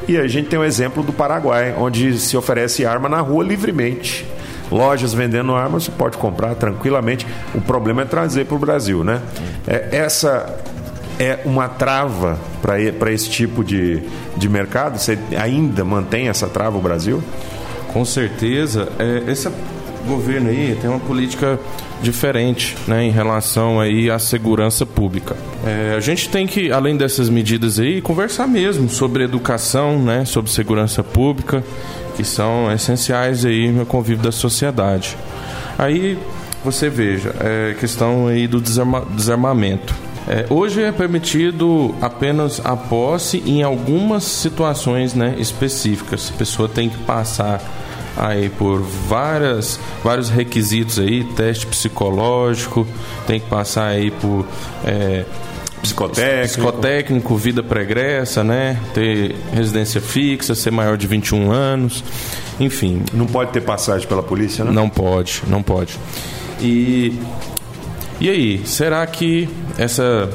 E a gente tem o um exemplo do Paraguai, onde se oferece arma na rua livremente. Lojas vendendo armas, você pode comprar tranquilamente. O problema é trazer para o Brasil, né? É, essa é uma trava para esse tipo de, de mercado? Você ainda mantém essa trava o Brasil? Com certeza. É, esse governo aí tem uma política diferente né, em relação aí à segurança pública. É, a gente tem que, além dessas medidas aí, conversar mesmo sobre educação, né, sobre segurança pública, que são essenciais aí no convívio da sociedade. Aí você veja, é questão aí do desarma, desarmamento. É, hoje é permitido apenas a posse em algumas situações né, específicas. A pessoa tem que passar aí por várias, vários requisitos aí, teste psicológico, tem que passar aí por é, psicotécnico. psicotécnico, vida pregressa, né? Ter residência fixa, ser maior de 21 anos, enfim. Não pode ter passagem pela polícia, né? Não pode, não pode. E e aí, será que essa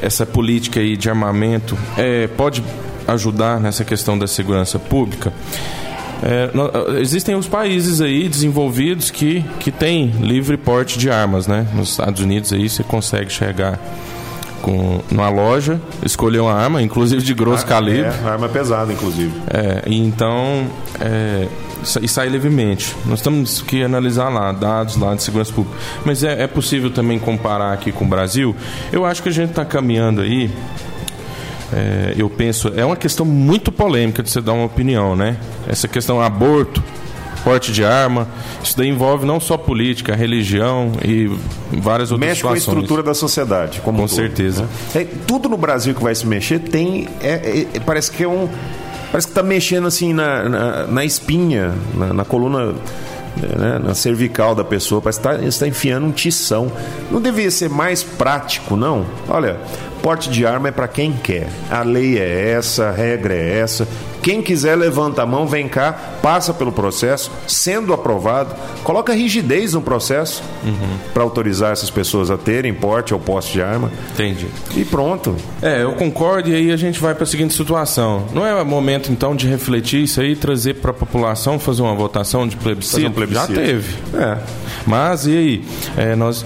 essa política aí de armamento é, pode ajudar nessa questão da segurança pública? É, existem os países aí desenvolvidos que, que têm livre porte de armas, né? Nos Estados Unidos aí você consegue chegar com numa loja, escolher uma arma, inclusive de grosso ah, calibre. É, arma pesada, inclusive. É, e então é, e sair livremente. Nós temos que analisar lá dados lá de segurança pública. Mas é, é possível também comparar aqui com o Brasil. Eu acho que a gente está caminhando aí é, eu penso, é uma questão muito polêmica de você dar uma opinião, né? Essa questão aborto, porte de arma. Isso daí envolve não só política, religião e várias outras Mexe com a situações. estrutura da sociedade, como Com um todo, certeza. né? É, tudo no Brasil que vai se mexer tem. é- é- parece que é um. Parece que tá mexendo assim na, na, na espinha, na, na coluna. né, na cervical da pessoa, parece que tá, está enfiando um tição. Não deveria ser mais prático, não? Olha, porte de arma é para quem quer. A lei é essa, a regra é essa. Quem quiser levanta a mão, vem cá, passa pelo processo, sendo aprovado, coloca rigidez no processo para autorizar essas pessoas a terem porte ou posse de arma Entendi. e pronto. É, eu concordo e aí a gente vai para a seguinte situação. Não é momento então de refletir isso aí, trazer para a população, fazer uma votação de plebiscito? Um plebiscito. Já teve. É. Mas e aí? É, nós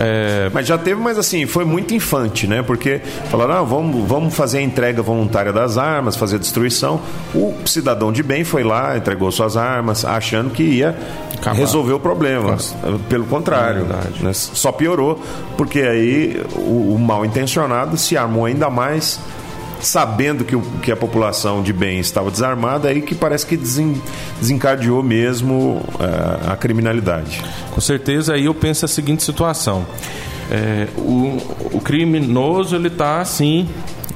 é, Mas já teve, mas assim, foi muito infante, né? Porque falaram, ah, vamos, vamos fazer a entrega voluntária das armas, fazer a destruição. O cidadão de bem foi lá, entregou suas armas, achando que ia Acabar. resolver o problema. Pelo contrário, Verdade. né? só piorou, porque aí o, o mal intencionado se armou ainda mais. Sabendo que, o- que a população de bem estava desarmada, aí que parece que desen- desencadeou mesmo eh, a criminalidade. Com certeza, aí eu penso a seguinte situação. É, o, o criminoso, ele tá assim,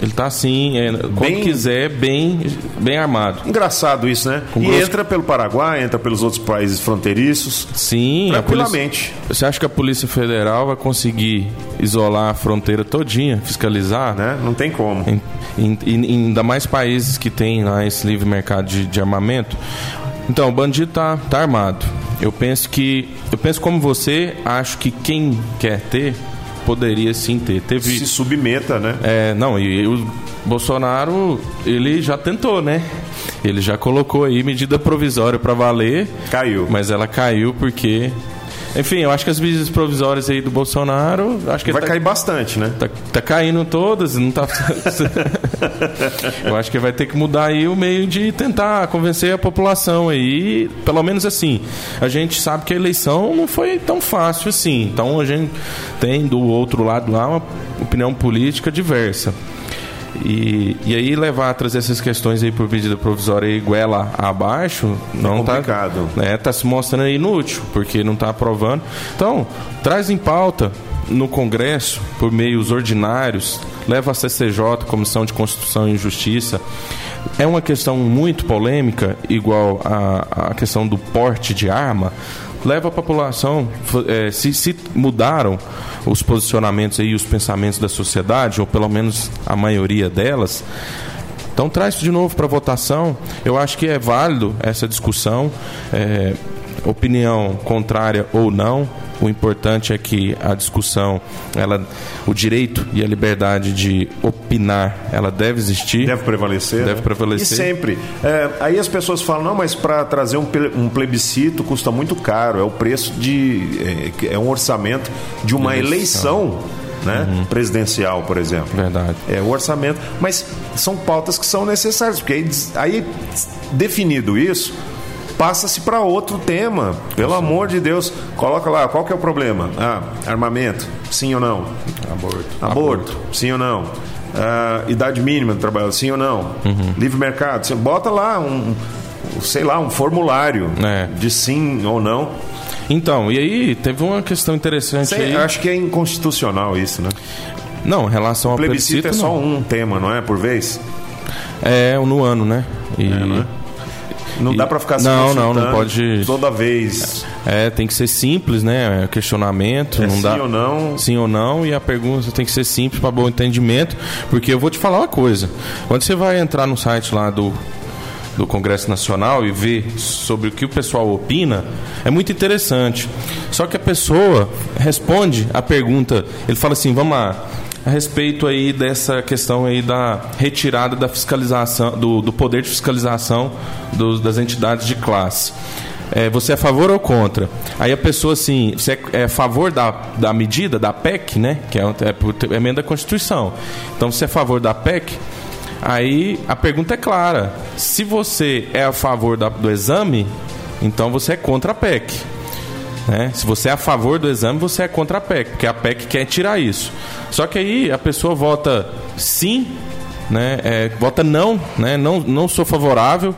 ele tá assim, é, quando Bem- quiser, bem, bem armado. Engraçado isso, né? Com e grosso- entra pelo Paraguai, entra pelos outros países fronteiriços. Sim, a polícia, Tranquilamente. você acha que a Polícia Federal vai conseguir isolar a fronteira todinha, fiscalizar? Né? Não tem como. Em, em- em- ainda mais países que têm lá esse livre mercado de, de armamento. Então, o bandido tá, tá armado. Eu penso que. Eu penso como você, acho que quem quer ter, poderia sim ter. Teve. Se submeta, né? É, não, e o Bolsonaro, ele já tentou, né? Ele já colocou aí medida provisória para valer, Caiu. mas ela caiu porque. Enfim, eu acho que as medidas provisórias aí do Bolsonaro, acho que Vai tá, cair bastante, né? tá, tá caindo todas, não tá. [LAUGHS] eu acho que vai ter que mudar aí o meio de tentar convencer a população aí, pelo menos assim. A gente sabe que a eleição não foi tão fácil assim. Então a gente tem do outro lado lá uma opinião política diversa. E, e aí levar a trazer essas questões aí por medida provisória e goela abaixo não tá complicado. né, tá se mostrando inútil, porque não está aprovando. Então, traz em pauta no Congresso, por meios ordinários, leva a CCJ, Comissão de Constituição e Justiça. É uma questão muito polêmica, igual a, a questão do porte de arma. Leva a população, eh, se, se mudaram os posicionamentos e os pensamentos da sociedade, ou pelo menos a maioria delas, então traz de novo para votação. Eu acho que é válido essa discussão, é, opinião contrária ou não. O importante é que a discussão, ela, o direito e a liberdade de opinar, ela deve existir. Deve prevalecer. Deve né? prevalecer. E sempre. É, aí as pessoas falam, não, mas para trazer um, um plebiscito custa muito caro. É o preço de. É, é um orçamento de uma eleição. né? Presidencial, por exemplo. Verdade. É o orçamento. Mas são pautas que são necessárias, porque aí, aí definido isso, passa-se para outro tema. Pelo amor de Deus, coloca lá, qual que é o problema? Ah, armamento, sim ou não? Aborto. Aborto, sim ou não? Ah, idade mínima do trabalho, sim ou não? Livre mercado, sim. bota lá um, sei lá, um formulário É. de sim ou não. Então, e aí teve uma questão interessante Sei, aí. acho que é inconstitucional isso, né? Não, em relação ao Plebiscito, plebiscito, é só não. um tema, não é? Por vez? É, no ano, né? E, Não E- dá pra ficar se Não, não, não pode- Toda vez. É, tem que ser simples, né? Questionamento, É não sim dá. ou não? Sim ou não, e a pergunta tem que ser simples para bom entendimento, porque eu vou te falar uma coisa. Quando você vai entrar no site lá do do Congresso Nacional e ver sobre o que o pessoal opina, é muito interessante. Só que a pessoa responde a pergunta, ele fala assim, vamos lá, a respeito aí dessa questão aí da retirada da fiscalização, do, do poder de fiscalização dos- das entidades de classe. É, você é a favor ou contra? Aí a pessoa assim, você é, é a favor da, da medida, da PEC, né? Que é, é ter- emenda da Constituição. Então você é a favor da PEC? Aí a pergunta é clara. Se você é a favor da- do exame, então você é contra a PEC. Né? Se você é a favor do exame, você é contra a PEC, porque a PEC quer tirar isso. Só que aí a pessoa vota sim, né? É, vota não, né? não, não sou favorável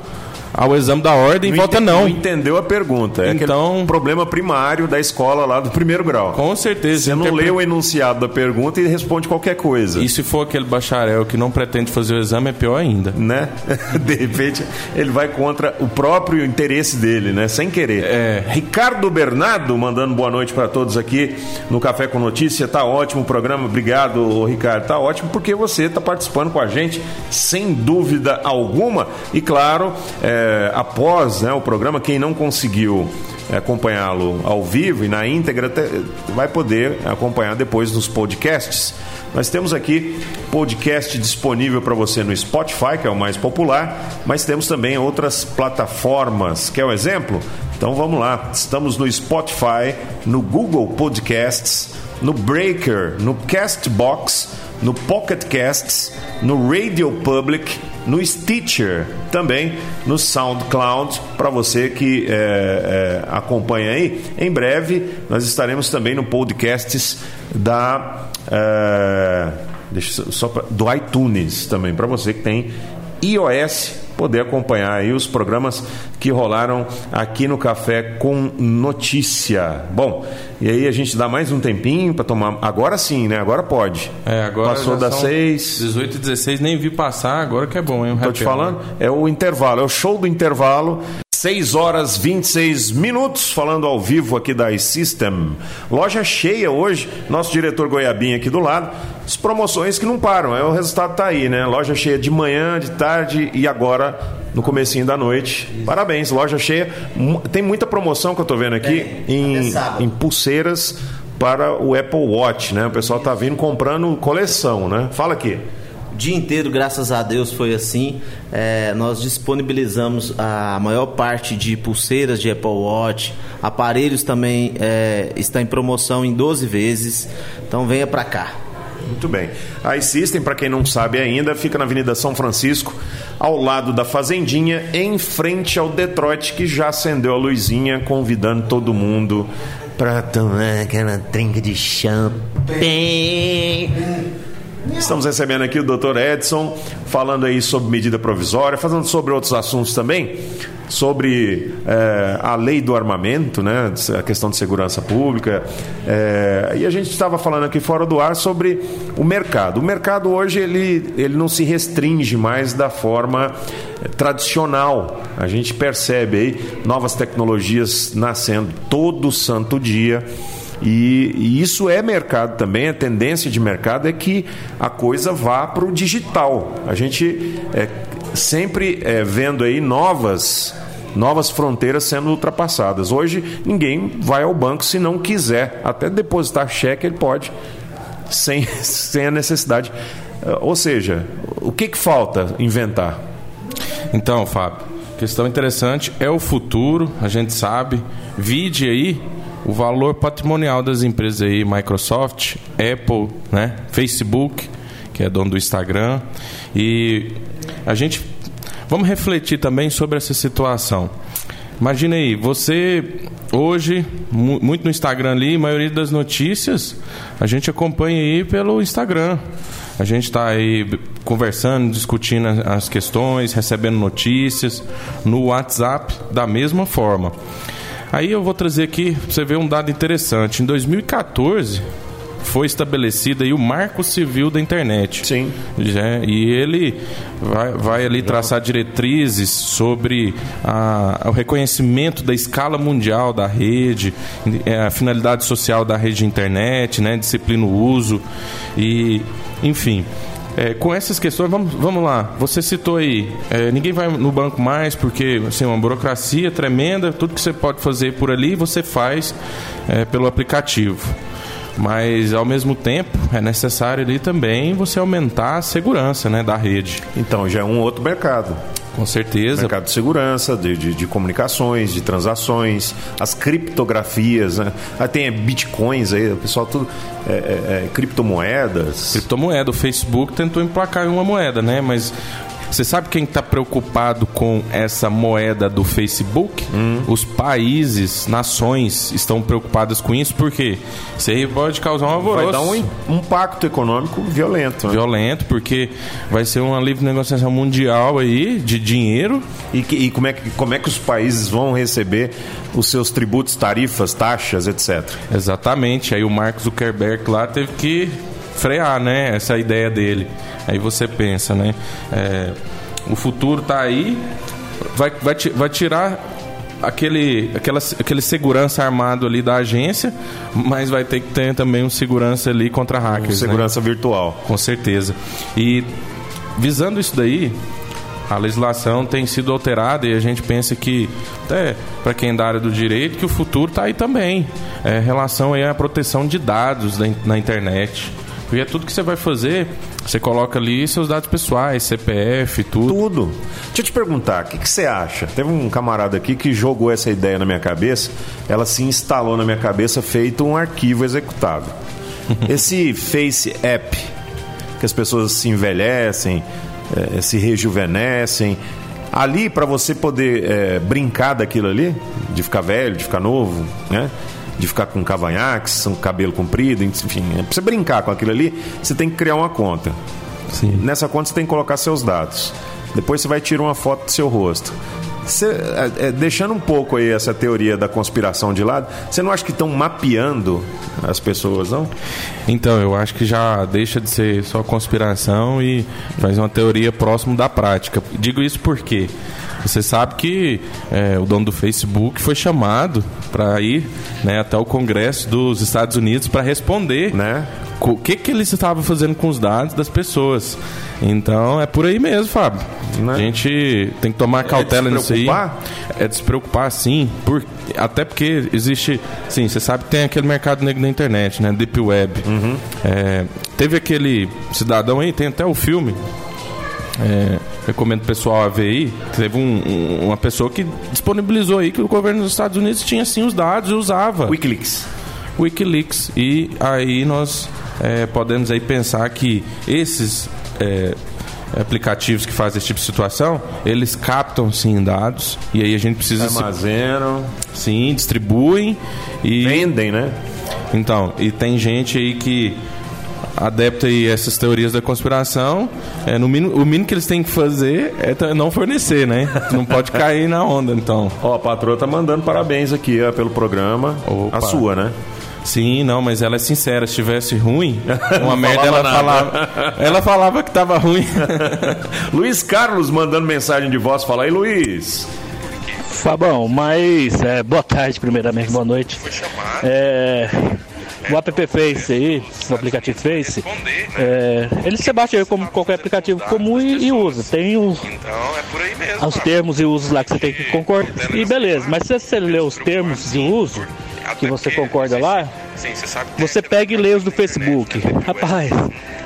ao exame da ordem, Não volta ente- não. entendeu a pergunta. É Então- problema primário da escola lá do primeiro grau. Com certeza. Você não lê o enunciado da pergunta e responde qualquer coisa. E se for aquele bacharel que não pretende fazer o exame, é pior ainda. Né? [LAUGHS] De repente, ele vai contra o próprio interesse dele, né? Sem querer. É. Ricardo Bernardo mandando boa noite para todos aqui no Café com Notícia. Tá ótimo o programa. Obrigado, Ricardo. Tá ótimo porque você está participando com a gente, sem dúvida alguma. E claro, é, após né, o programa, quem não conseguiu é, acompanhá-lo ao vivo e na íntegra te- vai poder acompanhar depois nos podcasts. Nós temos aqui podcast disponível para você no Spotify, que é o mais popular, mas temos também outras plataformas. Quer um exemplo? Então vamos lá. Estamos no Spotify, no Google Podcasts, no Breaker, no Castbox, no Pocket Casts, no Radio Public, no Stitcher, também no SoundCloud, para você que é, é, acompanha aí. Em breve nós estaremos também no podcasts da é, deixa só pra, do iTunes também para você que tem iOS poder acompanhar aí os programas que rolaram aqui no Café com Notícia. Bom, e aí a gente dá mais um tempinho para tomar. Agora sim, né? Agora pode. É, agora Passou das seis. 18 e 16, nem vi passar, agora que é bom, hein? Tô te falando, é o intervalo, é o show do intervalo. 6 horas 26 minutos, falando ao vivo aqui da iSystem. Loja cheia hoje, nosso diretor Goiabinha aqui do lado. As promoções que não param, é, o resultado tá aí, né? Loja cheia de manhã, de tarde e agora no comecinho da noite. Parabéns, loja cheia. Tem muita promoção que eu tô vendo aqui em, em pulseiras para o Apple Watch, né? O pessoal tá vindo comprando coleção, né? Fala aqui. Dia inteiro, graças a Deus, foi assim. É, nós disponibilizamos a maior parte de pulseiras de Apple Watch. Aparelhos também é, está em promoção em 12 vezes. Então venha pra cá. Muito bem. A iSystem, para quem não sabe ainda, fica na Avenida São Francisco, ao lado da Fazendinha, em frente ao Detroit, que já acendeu a luzinha, convidando todo mundo para tomar aquela trinca de champanhe. Estamos recebendo aqui o Dr. Edson, falando aí sobre medida provisória, falando sobre outros assuntos também, sobre eh, a lei do armamento, né, a questão de segurança pública. eh, e a gente estava falando aqui fora do ar sobre o mercado. O mercado hoje ele, ele não se restringe mais da forma eh, tradicional. A gente percebe aí novas tecnologias nascendo todo santo dia. E, e isso é mercado também, a tendência de mercado é que a coisa vá para o digital. A gente é sempre é, vendo aí novas, novas fronteiras sendo ultrapassadas. Hoje ninguém vai ao banco se não quiser. Até depositar cheque ele pode, sem, [LAUGHS] sem a necessidade. Eh, Ou seja, o que, que falta inventar? Então, Fábio, questão interessante é o futuro, a gente sabe. Vide aí o valor patrimonial das empresas aí, Microsoft, Apple, né, Facebook, que é dono do Instagram, e a gente vamos refletir também sobre essa situação. Imagina aí, você hoje, mu- muito no Instagram ali, a maioria das notícias a gente acompanha aí pelo Instagram. A gente está aí conversando, discutindo as questões, recebendo notícias no WhatsApp da mesma forma. Aí eu vou trazer aqui para você ver um dado interessante. Em 2014 foi estabelecido aí o Marco Civil da Internet. Sim. Já- e ele vai, vai ali traçar diretrizes sobre a- o reconhecimento da escala mundial da rede, eh, a finalidade social da rede de internet, né, disciplina o uso e, enfim. É, com essas questões, vamos, vamos lá. Você citou aí, é, ninguém vai no banco mais porque assim, uma burocracia tremenda, tudo que você pode fazer por ali você faz é, pelo aplicativo. Mas ao mesmo tempo é necessário ali também você aumentar a segurança né, da rede. Então já é um outro mercado. Com certeza. Mercado de segurança, de, de, de comunicações, de transações, as criptografias, né? Tem bitcoins aí, o pessoal tudo. É, é, é, criptomoedas. Criptomoeda, o Facebook tentou emplacar em uma moeda, né? Mas Você sabe quem está preocupado com essa moeda do Facebook? Os países, nações estão preocupadas com isso porque isso aí pode causar um alvoroço Vai dar um im- um impacto econômico violento. né? violento, porque vai ser uma livre negociação mundial aí de dinheiro. E, que- e como, é que, como é que os países vão receber os seus tributos, tarifas, taxas, etc. Exatamente. Aí o Mark Zuckerberg lá teve que frear, né? Essa ideia dele. Aí você pensa, né? é, o futuro tá aí, vai, vai, vai tirar aquele, aquela, aquele segurança armado ali da agência, mas vai ter que ter também um segurança ali contra hackers. né? Segurança virtual. Com certeza. E visando isso daí, a legislação tem sido alterada e a gente pensa que, até para quem é da área do direito, que o futuro está aí também. É, relação aí à proteção de dados na internet. Porque é tudo que você vai fazer, você coloca ali seus dados pessoais, CPF, tudo. Tudo. Deixa eu te perguntar, o que, que você acha? Teve um camarada aqui que jogou essa ideia na minha cabeça, ela se instalou na minha cabeça feito um arquivo executável. [LAUGHS] Esse Face App, que as pessoas se envelhecem, eh, se rejuvenescem, ali para você poder eh, brincar daquilo ali, de ficar velho, de ficar novo, né? De ficar com cavanhaques, um cabelo comprido, enfim, pra você brincar com aquilo ali, você tem que criar uma conta. Sim. Nessa conta você tem que colocar seus dados. Depois você vai tirar uma foto do seu rosto. Você, é, é, deixando um pouco aí essa teoria da conspiração de lado, você não acha que estão mapeando as pessoas, não? Então, eu acho que já deixa de ser só conspiração e faz uma teoria próximo da prática. Digo isso porque você sabe que é, o dono do Facebook foi chamado para ir né, até o Congresso dos Estados Unidos para responder Né? O que, que eles estavam fazendo com os dados das pessoas. Então é por aí mesmo, Fábio. Né? A gente tem que tomar cautela de se nisso aí. É de se preocupar, sim. Por, até porque existe. Sim, você sabe que tem aquele mercado negro na internet, né? Deep Web. Uhum. É, teve aquele cidadão aí, tem até o filme. É, recomendo o pessoal a ver aí. Teve um- um- uma pessoa que disponibilizou aí que o governo dos Estados Unidos tinha sim os dados e usava. Wikileaks. Wikileaks. E aí nós é, podemos aí pensar que esses é, aplicativos que fazem esse tipo de situação, eles captam sim dados e aí a gente precisa se, Armazenam, sim distribuem e vendem, né? então e tem gente aí que adepta aí essas teorias da conspiração é, no mínimo, o mínimo que eles têm que fazer é não fornecer né não pode cair na onda então Ó, a patroa tá mandando parabéns aqui ó, pelo programa. Opa. A sua, né? Sim, não, mas ela é sincera. Se tivesse ruim, [LAUGHS] uma merda falava ela nada. falava. Ela falava que tava ruim. [LAUGHS] Luiz Carlos mandando mensagem de voz. Fala aí, Luiz. Fabão, mas é, boa tarde primeiramente, boa noite. É, o app Face aí, o aplicativo Face, é, ele se baixa aí como qualquer aplicativo comum e, e usa. Tem os, os termos e usos lá que você tem que concordar. E beleza, mas se você ler os termos e uso que você concorda lá, você pega e lê os do Facebook. Rapaz,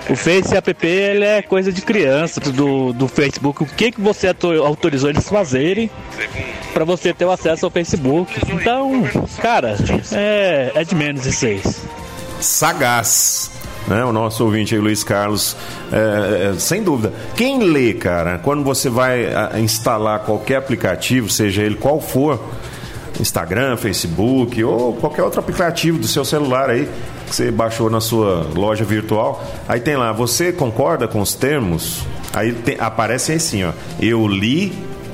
o Face app ele é coisa de criança do, do Facebook. O que, que você auto- autorizou eles fazerem para você ter o acesso ao Facebook? Então, cara, é, é de menos isso aí. sagaz. Né? O nosso ouvinte aí, Luiz Carlos, é, é, sem dúvida. Quem lê, cara, quando você vai a, instalar qualquer aplicativo, seja ele qual for, Instagram, Facebook ou qualquer outro aplicativo do seu celular aí que você baixou na sua loja virtual, aí tem lá, você concorda com os termos? Aí tem- aparece assim, ó, eu li,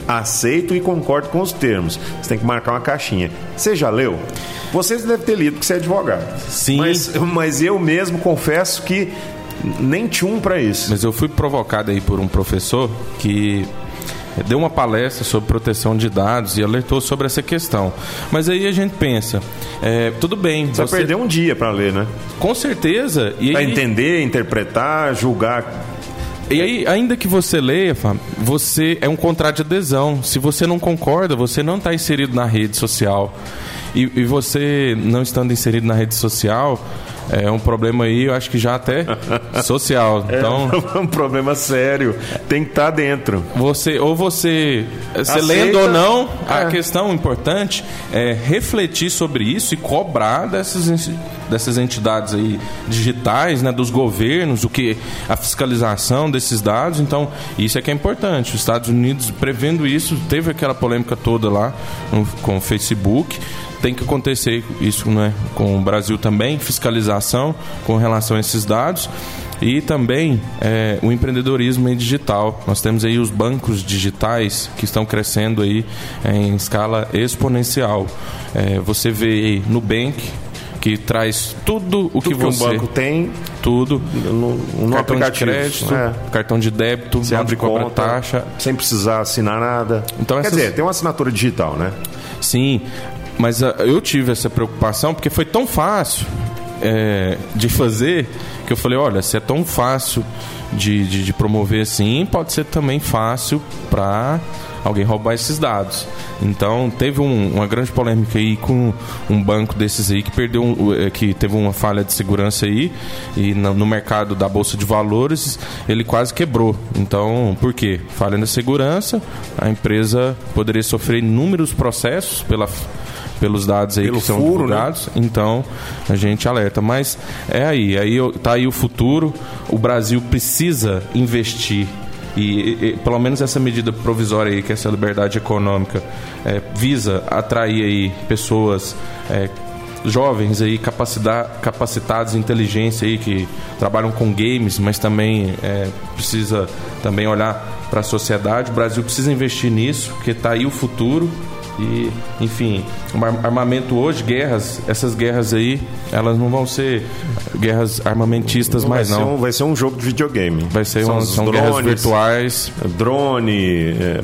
aceito e concordo com os termos. Você tem que marcar uma caixinha. Você já leu? Vocês devem ter lido porque você é advogado. Sim. Mas, mas eu mesmo confesso que nem tchum pra isso. Mas eu fui provocado aí por um professor que deu uma palestra sobre proteção de dados e alertou sobre essa questão. Mas aí a gente pensa, é, tudo bem, Você você, perder um dia pra ler, né? com certeza. Aí, entender, interpretar, julgar. E aí, ainda que você leia, você é um contrato de adesão. Se você não concorda, você não está inserido na rede social. E, e você não estando inserido na rede social, é um problema aí, eu acho que já até social. [LAUGHS] Então, [LAUGHS] É um problema sério. Tem que estar dentro. você ou você, você lendo ou não, a É. questão importante é refletir sobre isso e cobrar dessas dessas entidades aí digitais, né, dos governos, o que a fiscalização desses dados. Então, isso é que é importante. Os Estados Unidos prevendo isso, teve aquela polêmica toda lá no- com o Facebook. Tem que acontecer isso né, com o Brasil também, com relação a esses dados. E também é, o empreendedorismo em digital. Nós temos aí os bancos digitais que estão crescendo aí em escala exponencial. É, você vê aí Nubank, que traz tudo o Tudo que que um você... banco tem Tudo. no, no cartão de crédito, É. cartão de débito, Você abre cobra conta, taxa. sem precisar assinar nada. Então Quer essas- dizer, tem uma assinatura digital, né? Sim, mas ah, eu tive essa preocupação porque foi tão fácil é, de fazer que eu falei, olha, se é tão fácil de, de, de promover assim, pode ser também fácil para alguém roubar esses dados. Então teve um- uma grande polêmica aí com um banco desses aí que perdeu, um- eh, que teve uma falha de segurança aí e no, no mercado da bolsa de valores ele quase quebrou. Então por quê? Falha na segurança, a empresa poderia sofrer inúmeros processos pela pelos dados aí Pelo que são furo, né? divulgados. Então a gente alerta, mas é aí, aí tá aí o futuro. O Brasil precisa investir e, e- pelo menos essa medida provisória aí, que é essa liberdade econômica, é, visa atrair aí pessoas é, jovens aí capacitados inteligência aí que trabalham com games, mas também é, precisa também olhar para a sociedade. O Brasil precisa investir nisso, porque está aí o futuro. E, enfim, armamento hoje, guerras, essas guerras aí, elas não vão ser guerras armamentistas mais vai, não. Ser um, vai ser um jogo de videogame. Vai ser São os são guerras drones, virtuais, Drone, é,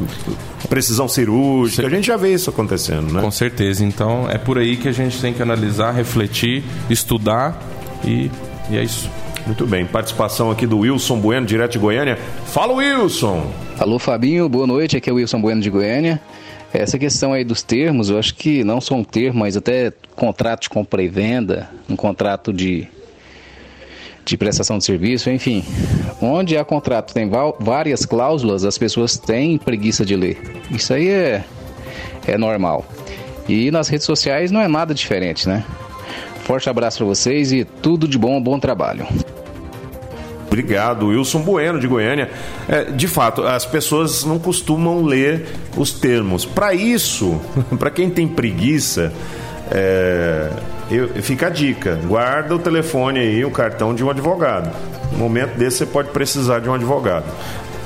precisão cirúrgica. A gente já vê isso acontecendo, né? com certeza. Então é por aí que a gente tem que analisar, refletir, estudar e, e é isso. Muito bem. Participação aqui do Wilson Bueno, direto de Goiânia. Fala, Wilson! Alô Fabinho, boa noite, aqui é o Wilson Bueno de Goiânia. Essa questão aí dos termos, eu acho que não só um termo, mas até contrato de compra e venda, um contrato de, de prestação de serviço, enfim. Onde há contrato tem várias cláusulas, as pessoas têm preguiça de ler. Isso aí é, é normal. E nas redes sociais não é nada diferente, né? Forte abraço para vocês e tudo de bom, bom trabalho. Obrigado, Wilson Bueno, de Goiânia. É, de fato, as pessoas não costumam ler os termos. Para isso, [LAUGHS] para quem tem preguiça, é, eu, fica a dica: guarda o telefone aí, o cartão de um advogado. No momento desse, você pode precisar de um advogado.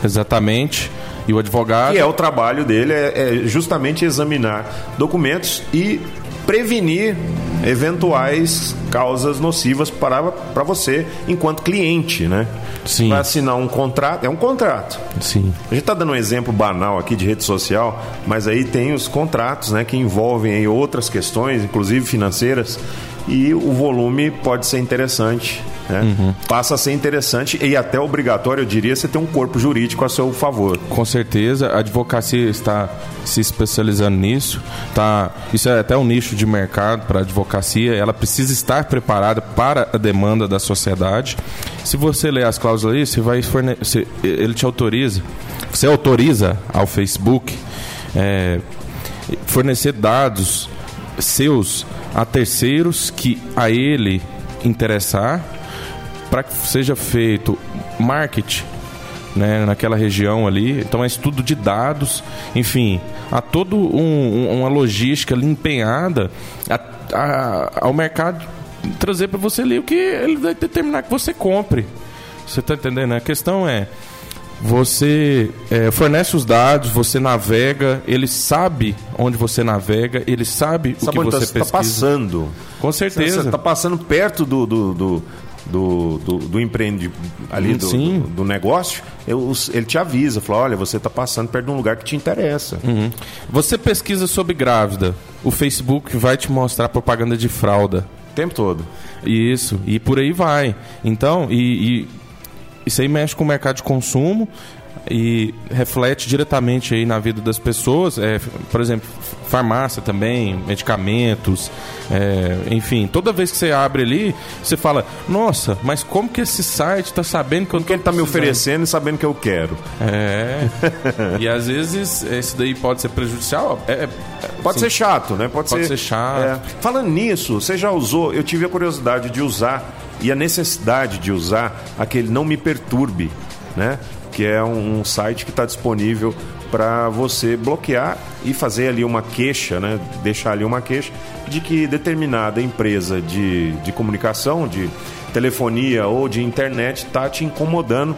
Exatamente. E o advogado. E é o trabalho dele é, é justamente examinar documentos e prevenir eventuais causas nocivas para, para você enquanto cliente, né? Sim. Vai assinar um contrato, é um contrato. Sim. A gente está dando um exemplo banal aqui de rede social, mas aí tem os contratos, né, que envolvem aí outras questões, inclusive financeiras, e o volume pode ser interessante, né? Uhum. Passa a ser interessante e até obrigatório, eu diria, você ter um corpo jurídico a seu favor. Com certeza, a advocacia está se especializando nisso. Tá, isso é até um nicho de mercado para a advocacia. Ela precisa estar preparada para a demanda da sociedade. Se você ler as cláusulas aí, você vai forne- você- ele te autoriza. Você autoriza ao Facebook é, fornecer dados seus a terceiros que a ele interessar para que seja feito marketing né, naquela região ali. Então é estudo de dados, enfim, há toda um, um- uma logística ali empenhada a- a- ao mercado trazer para você ali o que ele vai determinar que você compre. Você está entendendo? A questão é você é, fornece os dados, você navega, ele sabe onde você navega, ele sabe o Sabe que onde você está passando? Com certeza. Você está passando perto do, do, do, do, do, do empreende ali do, do, do negócio, eu- ele te avisa, fala, olha, você está passando perto de um lugar que te interessa. Uhum. Você pesquisa sobre grávida, o Facebook vai te mostrar propaganda de fralda. O tempo todo. Isso, e por aí vai. Então, e, e isso aí mexe com o mercado de consumo. E reflete diretamente aí na vida das pessoas. É, por exemplo, farmácia também, medicamentos, é, enfim, toda vez que você abre ali, você fala, nossa, mas como que esse site está sabendo que eu que ele está me oferecendo e sabendo que eu quero. É. [LAUGHS] e às vezes esse daí pode ser prejudicial. É, é pode assim, ser chato, né? Pode, pode ser, ser chato. É. Falando nisso, você já usou? Eu tive a curiosidade de usar e a necessidade de usar aquele não me perturbe, né? Que é um, um site que está disponível para você bloquear e fazer ali uma queixa, né? Deixar ali uma queixa de que determinada empresa de, de comunicação, de telefonia ou de internet está te incomodando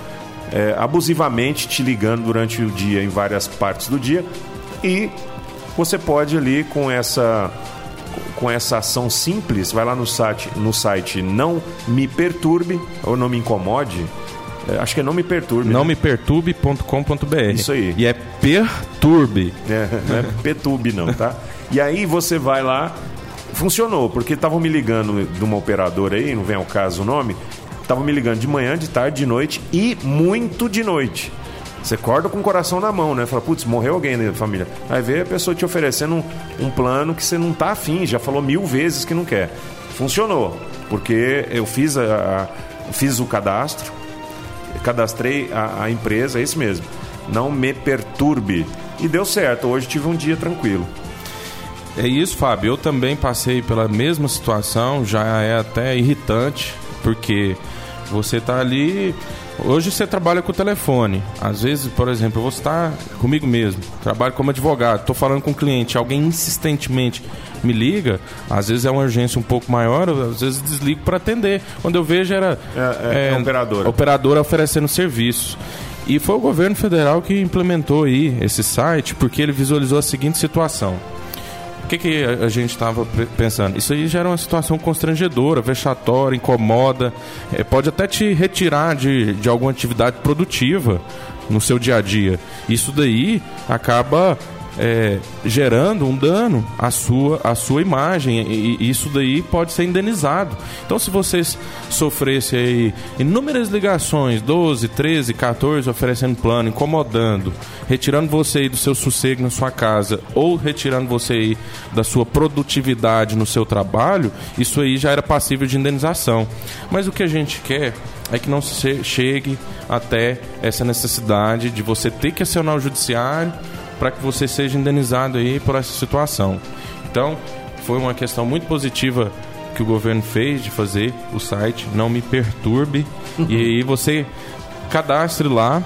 é, abusivamente, te ligando durante o dia em várias partes do dia e você pode ali com essa com essa ação simples, vai lá no site, no site não me perturbe ou não me incomode. É, acho que é não me perturbe. Não né? me perturbe.com.br. Isso aí. E é perturbe. É, não é perturbe não, tá? E aí você vai lá, funcionou, porque estavam me ligando de uma operadora aí, não vem ao caso o nome, estavam me ligando de manhã, de tarde, de noite e muito de noite. Você acorda com o coração na mão, né? Fala, putz, morreu alguém da família. Aí vê a pessoa te oferecendo um, um plano que você não tá afim, já falou mil vezes que não quer. Funcionou, porque eu fiz, a, a fiz o cadastro, cadastrei a, a empresa, é isso mesmo. Não me perturbe. E deu certo, hoje tive um dia tranquilo. É isso, Fábio. Eu também passei pela mesma situação, já é até irritante, porque você está ali Hoje você trabalha com o telefone. Às vezes, por exemplo, eu vou estar comigo mesmo, trabalho como advogado, estou falando com um cliente, alguém insistentemente me liga, às vezes é uma urgência um pouco maior, às vezes desligo para atender. Quando eu vejo era é, é, é, operadora. operadora oferecendo serviço. E foi o governo federal que implementou aí esse site porque ele visualizou a seguinte situação que, que a gente estava pensando? Isso aí já era uma situação constrangedora, vexatória, incomoda, é, pode até te retirar de, de alguma atividade produtiva no seu dia a dia. Isso daí acaba é, gerando um dano à sua, à sua imagem e, isso daí pode ser indenizado. Então, se vocês sofressem aí inúmeras ligações, 12, 13, 14, oferecendo plano, incomodando, retirando você aí do seu sossego na sua casa ou retirando você aí da sua produtividade no seu trabalho, isso aí já era passível de indenização. Mas o que a gente quer é que não se chegue até essa necessidade de você ter que acionar o judiciário para que você seja indenizado aí por essa situação. Então, foi uma questão muito positiva que o governo fez de fazer o site Não Me Perturbe. e aí você cadastre lá,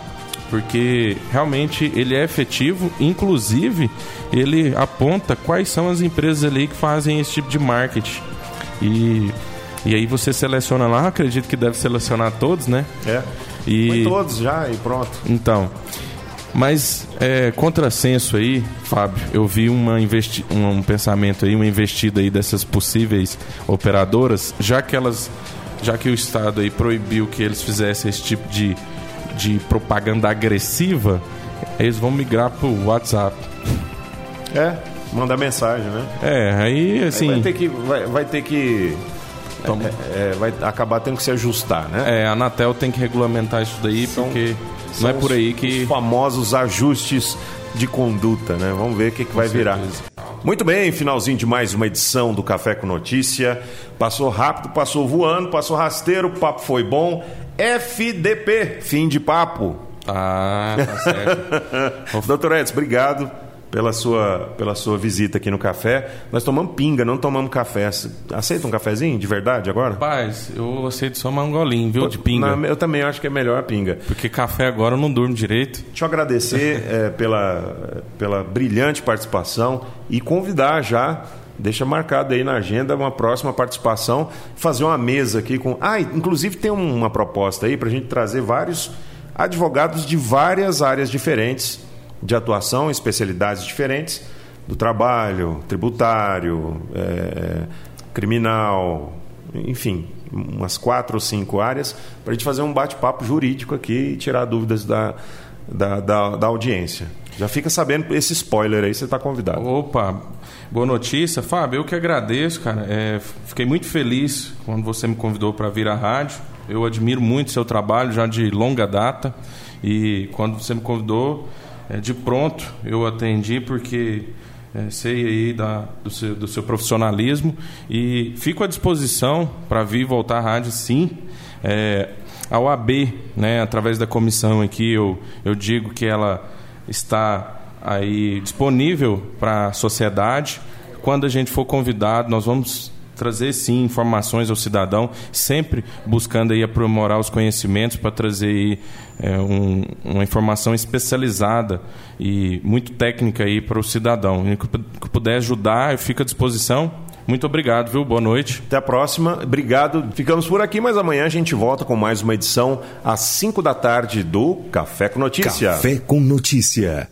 porque realmente ele é efetivo, inclusive ele aponta quais são as empresas ali que fazem esse tipo de marketing. E, e aí você seleciona lá, acredito que deve selecionar todos, né? É. E... Foi todos já e pronto. Então. Mas, é, contrassenso aí, Fábio, eu vi uma investi um pensamento aí, uma investida aí dessas possíveis operadoras, já que elas, já que o Estado aí proibiu que eles fizessem esse tipo de, de propaganda agressiva, eles vão migrar pro WhatsApp. É, mandar mensagem, né? É, aí assim. Aí vai ter que. Vai, vai ter que é, é, vai acabar tendo que se ajustar, né? É, a Anatel tem que regulamentar isso daí, São... porque não é por aí que. Os famosos ajustes de conduta, né? Vamos ver o que, que vai virar. Muito bem, finalzinho de mais uma edição do Café com Notícia. Passou rápido, passou voando, passou rasteiro, o papo foi bom. FDP, fim de papo. Ah, tá certo. [LAUGHS] Doutor Edson, obrigado pela sua, pela sua visita aqui no café. Nós tomamos pinga, não tomamos café. Aceita um cafezinho de verdade agora? Rapaz, eu aceito só um golinho, viu, de pinga. eu também acho que é melhor a pinga. Porque café agora eu não durmo direito. Deixa eu agradecer é, [LAUGHS] pela, pela brilhante participação e convidar já deixa marcado aí na agenda uma próxima participação, fazer uma mesa aqui com. Ah, inclusive tem uma proposta aí para a gente trazer vários advogados de várias áreas diferentes de atuação, especialidades diferentes, do trabalho, tributário, é, criminal, enfim, umas quatro ou cinco áreas, para a gente fazer um bate-papo jurídico aqui e tirar dúvidas da, da, da, da audiência. Já fica sabendo esse spoiler aí, você está convidado. Opa, boa notícia. Fábio, eu que agradeço, cara. É, fiquei muito feliz quando você me convidou para vir à rádio. Eu admiro muito seu trabalho, já de longa data. E quando você me convidou, é, de pronto eu atendi porque é, sei aí da, do, seu, do seu profissionalismo e fico à disposição para vir voltar à rádio sim. É, a OAB, né, através da comissão aqui, eu, eu digo que ela está aí disponível para a sociedade. Quando a gente for convidado, nós vamos trazer sim informações ao cidadão, sempre buscando aí aprimorar os conhecimentos para trazer aí, é, um, uma informação especializada e muito técnica aí para o cidadão. E que puder ajudar, eu fico à disposição. Muito obrigado, viu? Boa noite. Até a próxima. Obrigado. Ficamos por aqui, mas amanhã a gente volta com mais uma edição às 5 da tarde do Café com Notícia. Café com Notícia.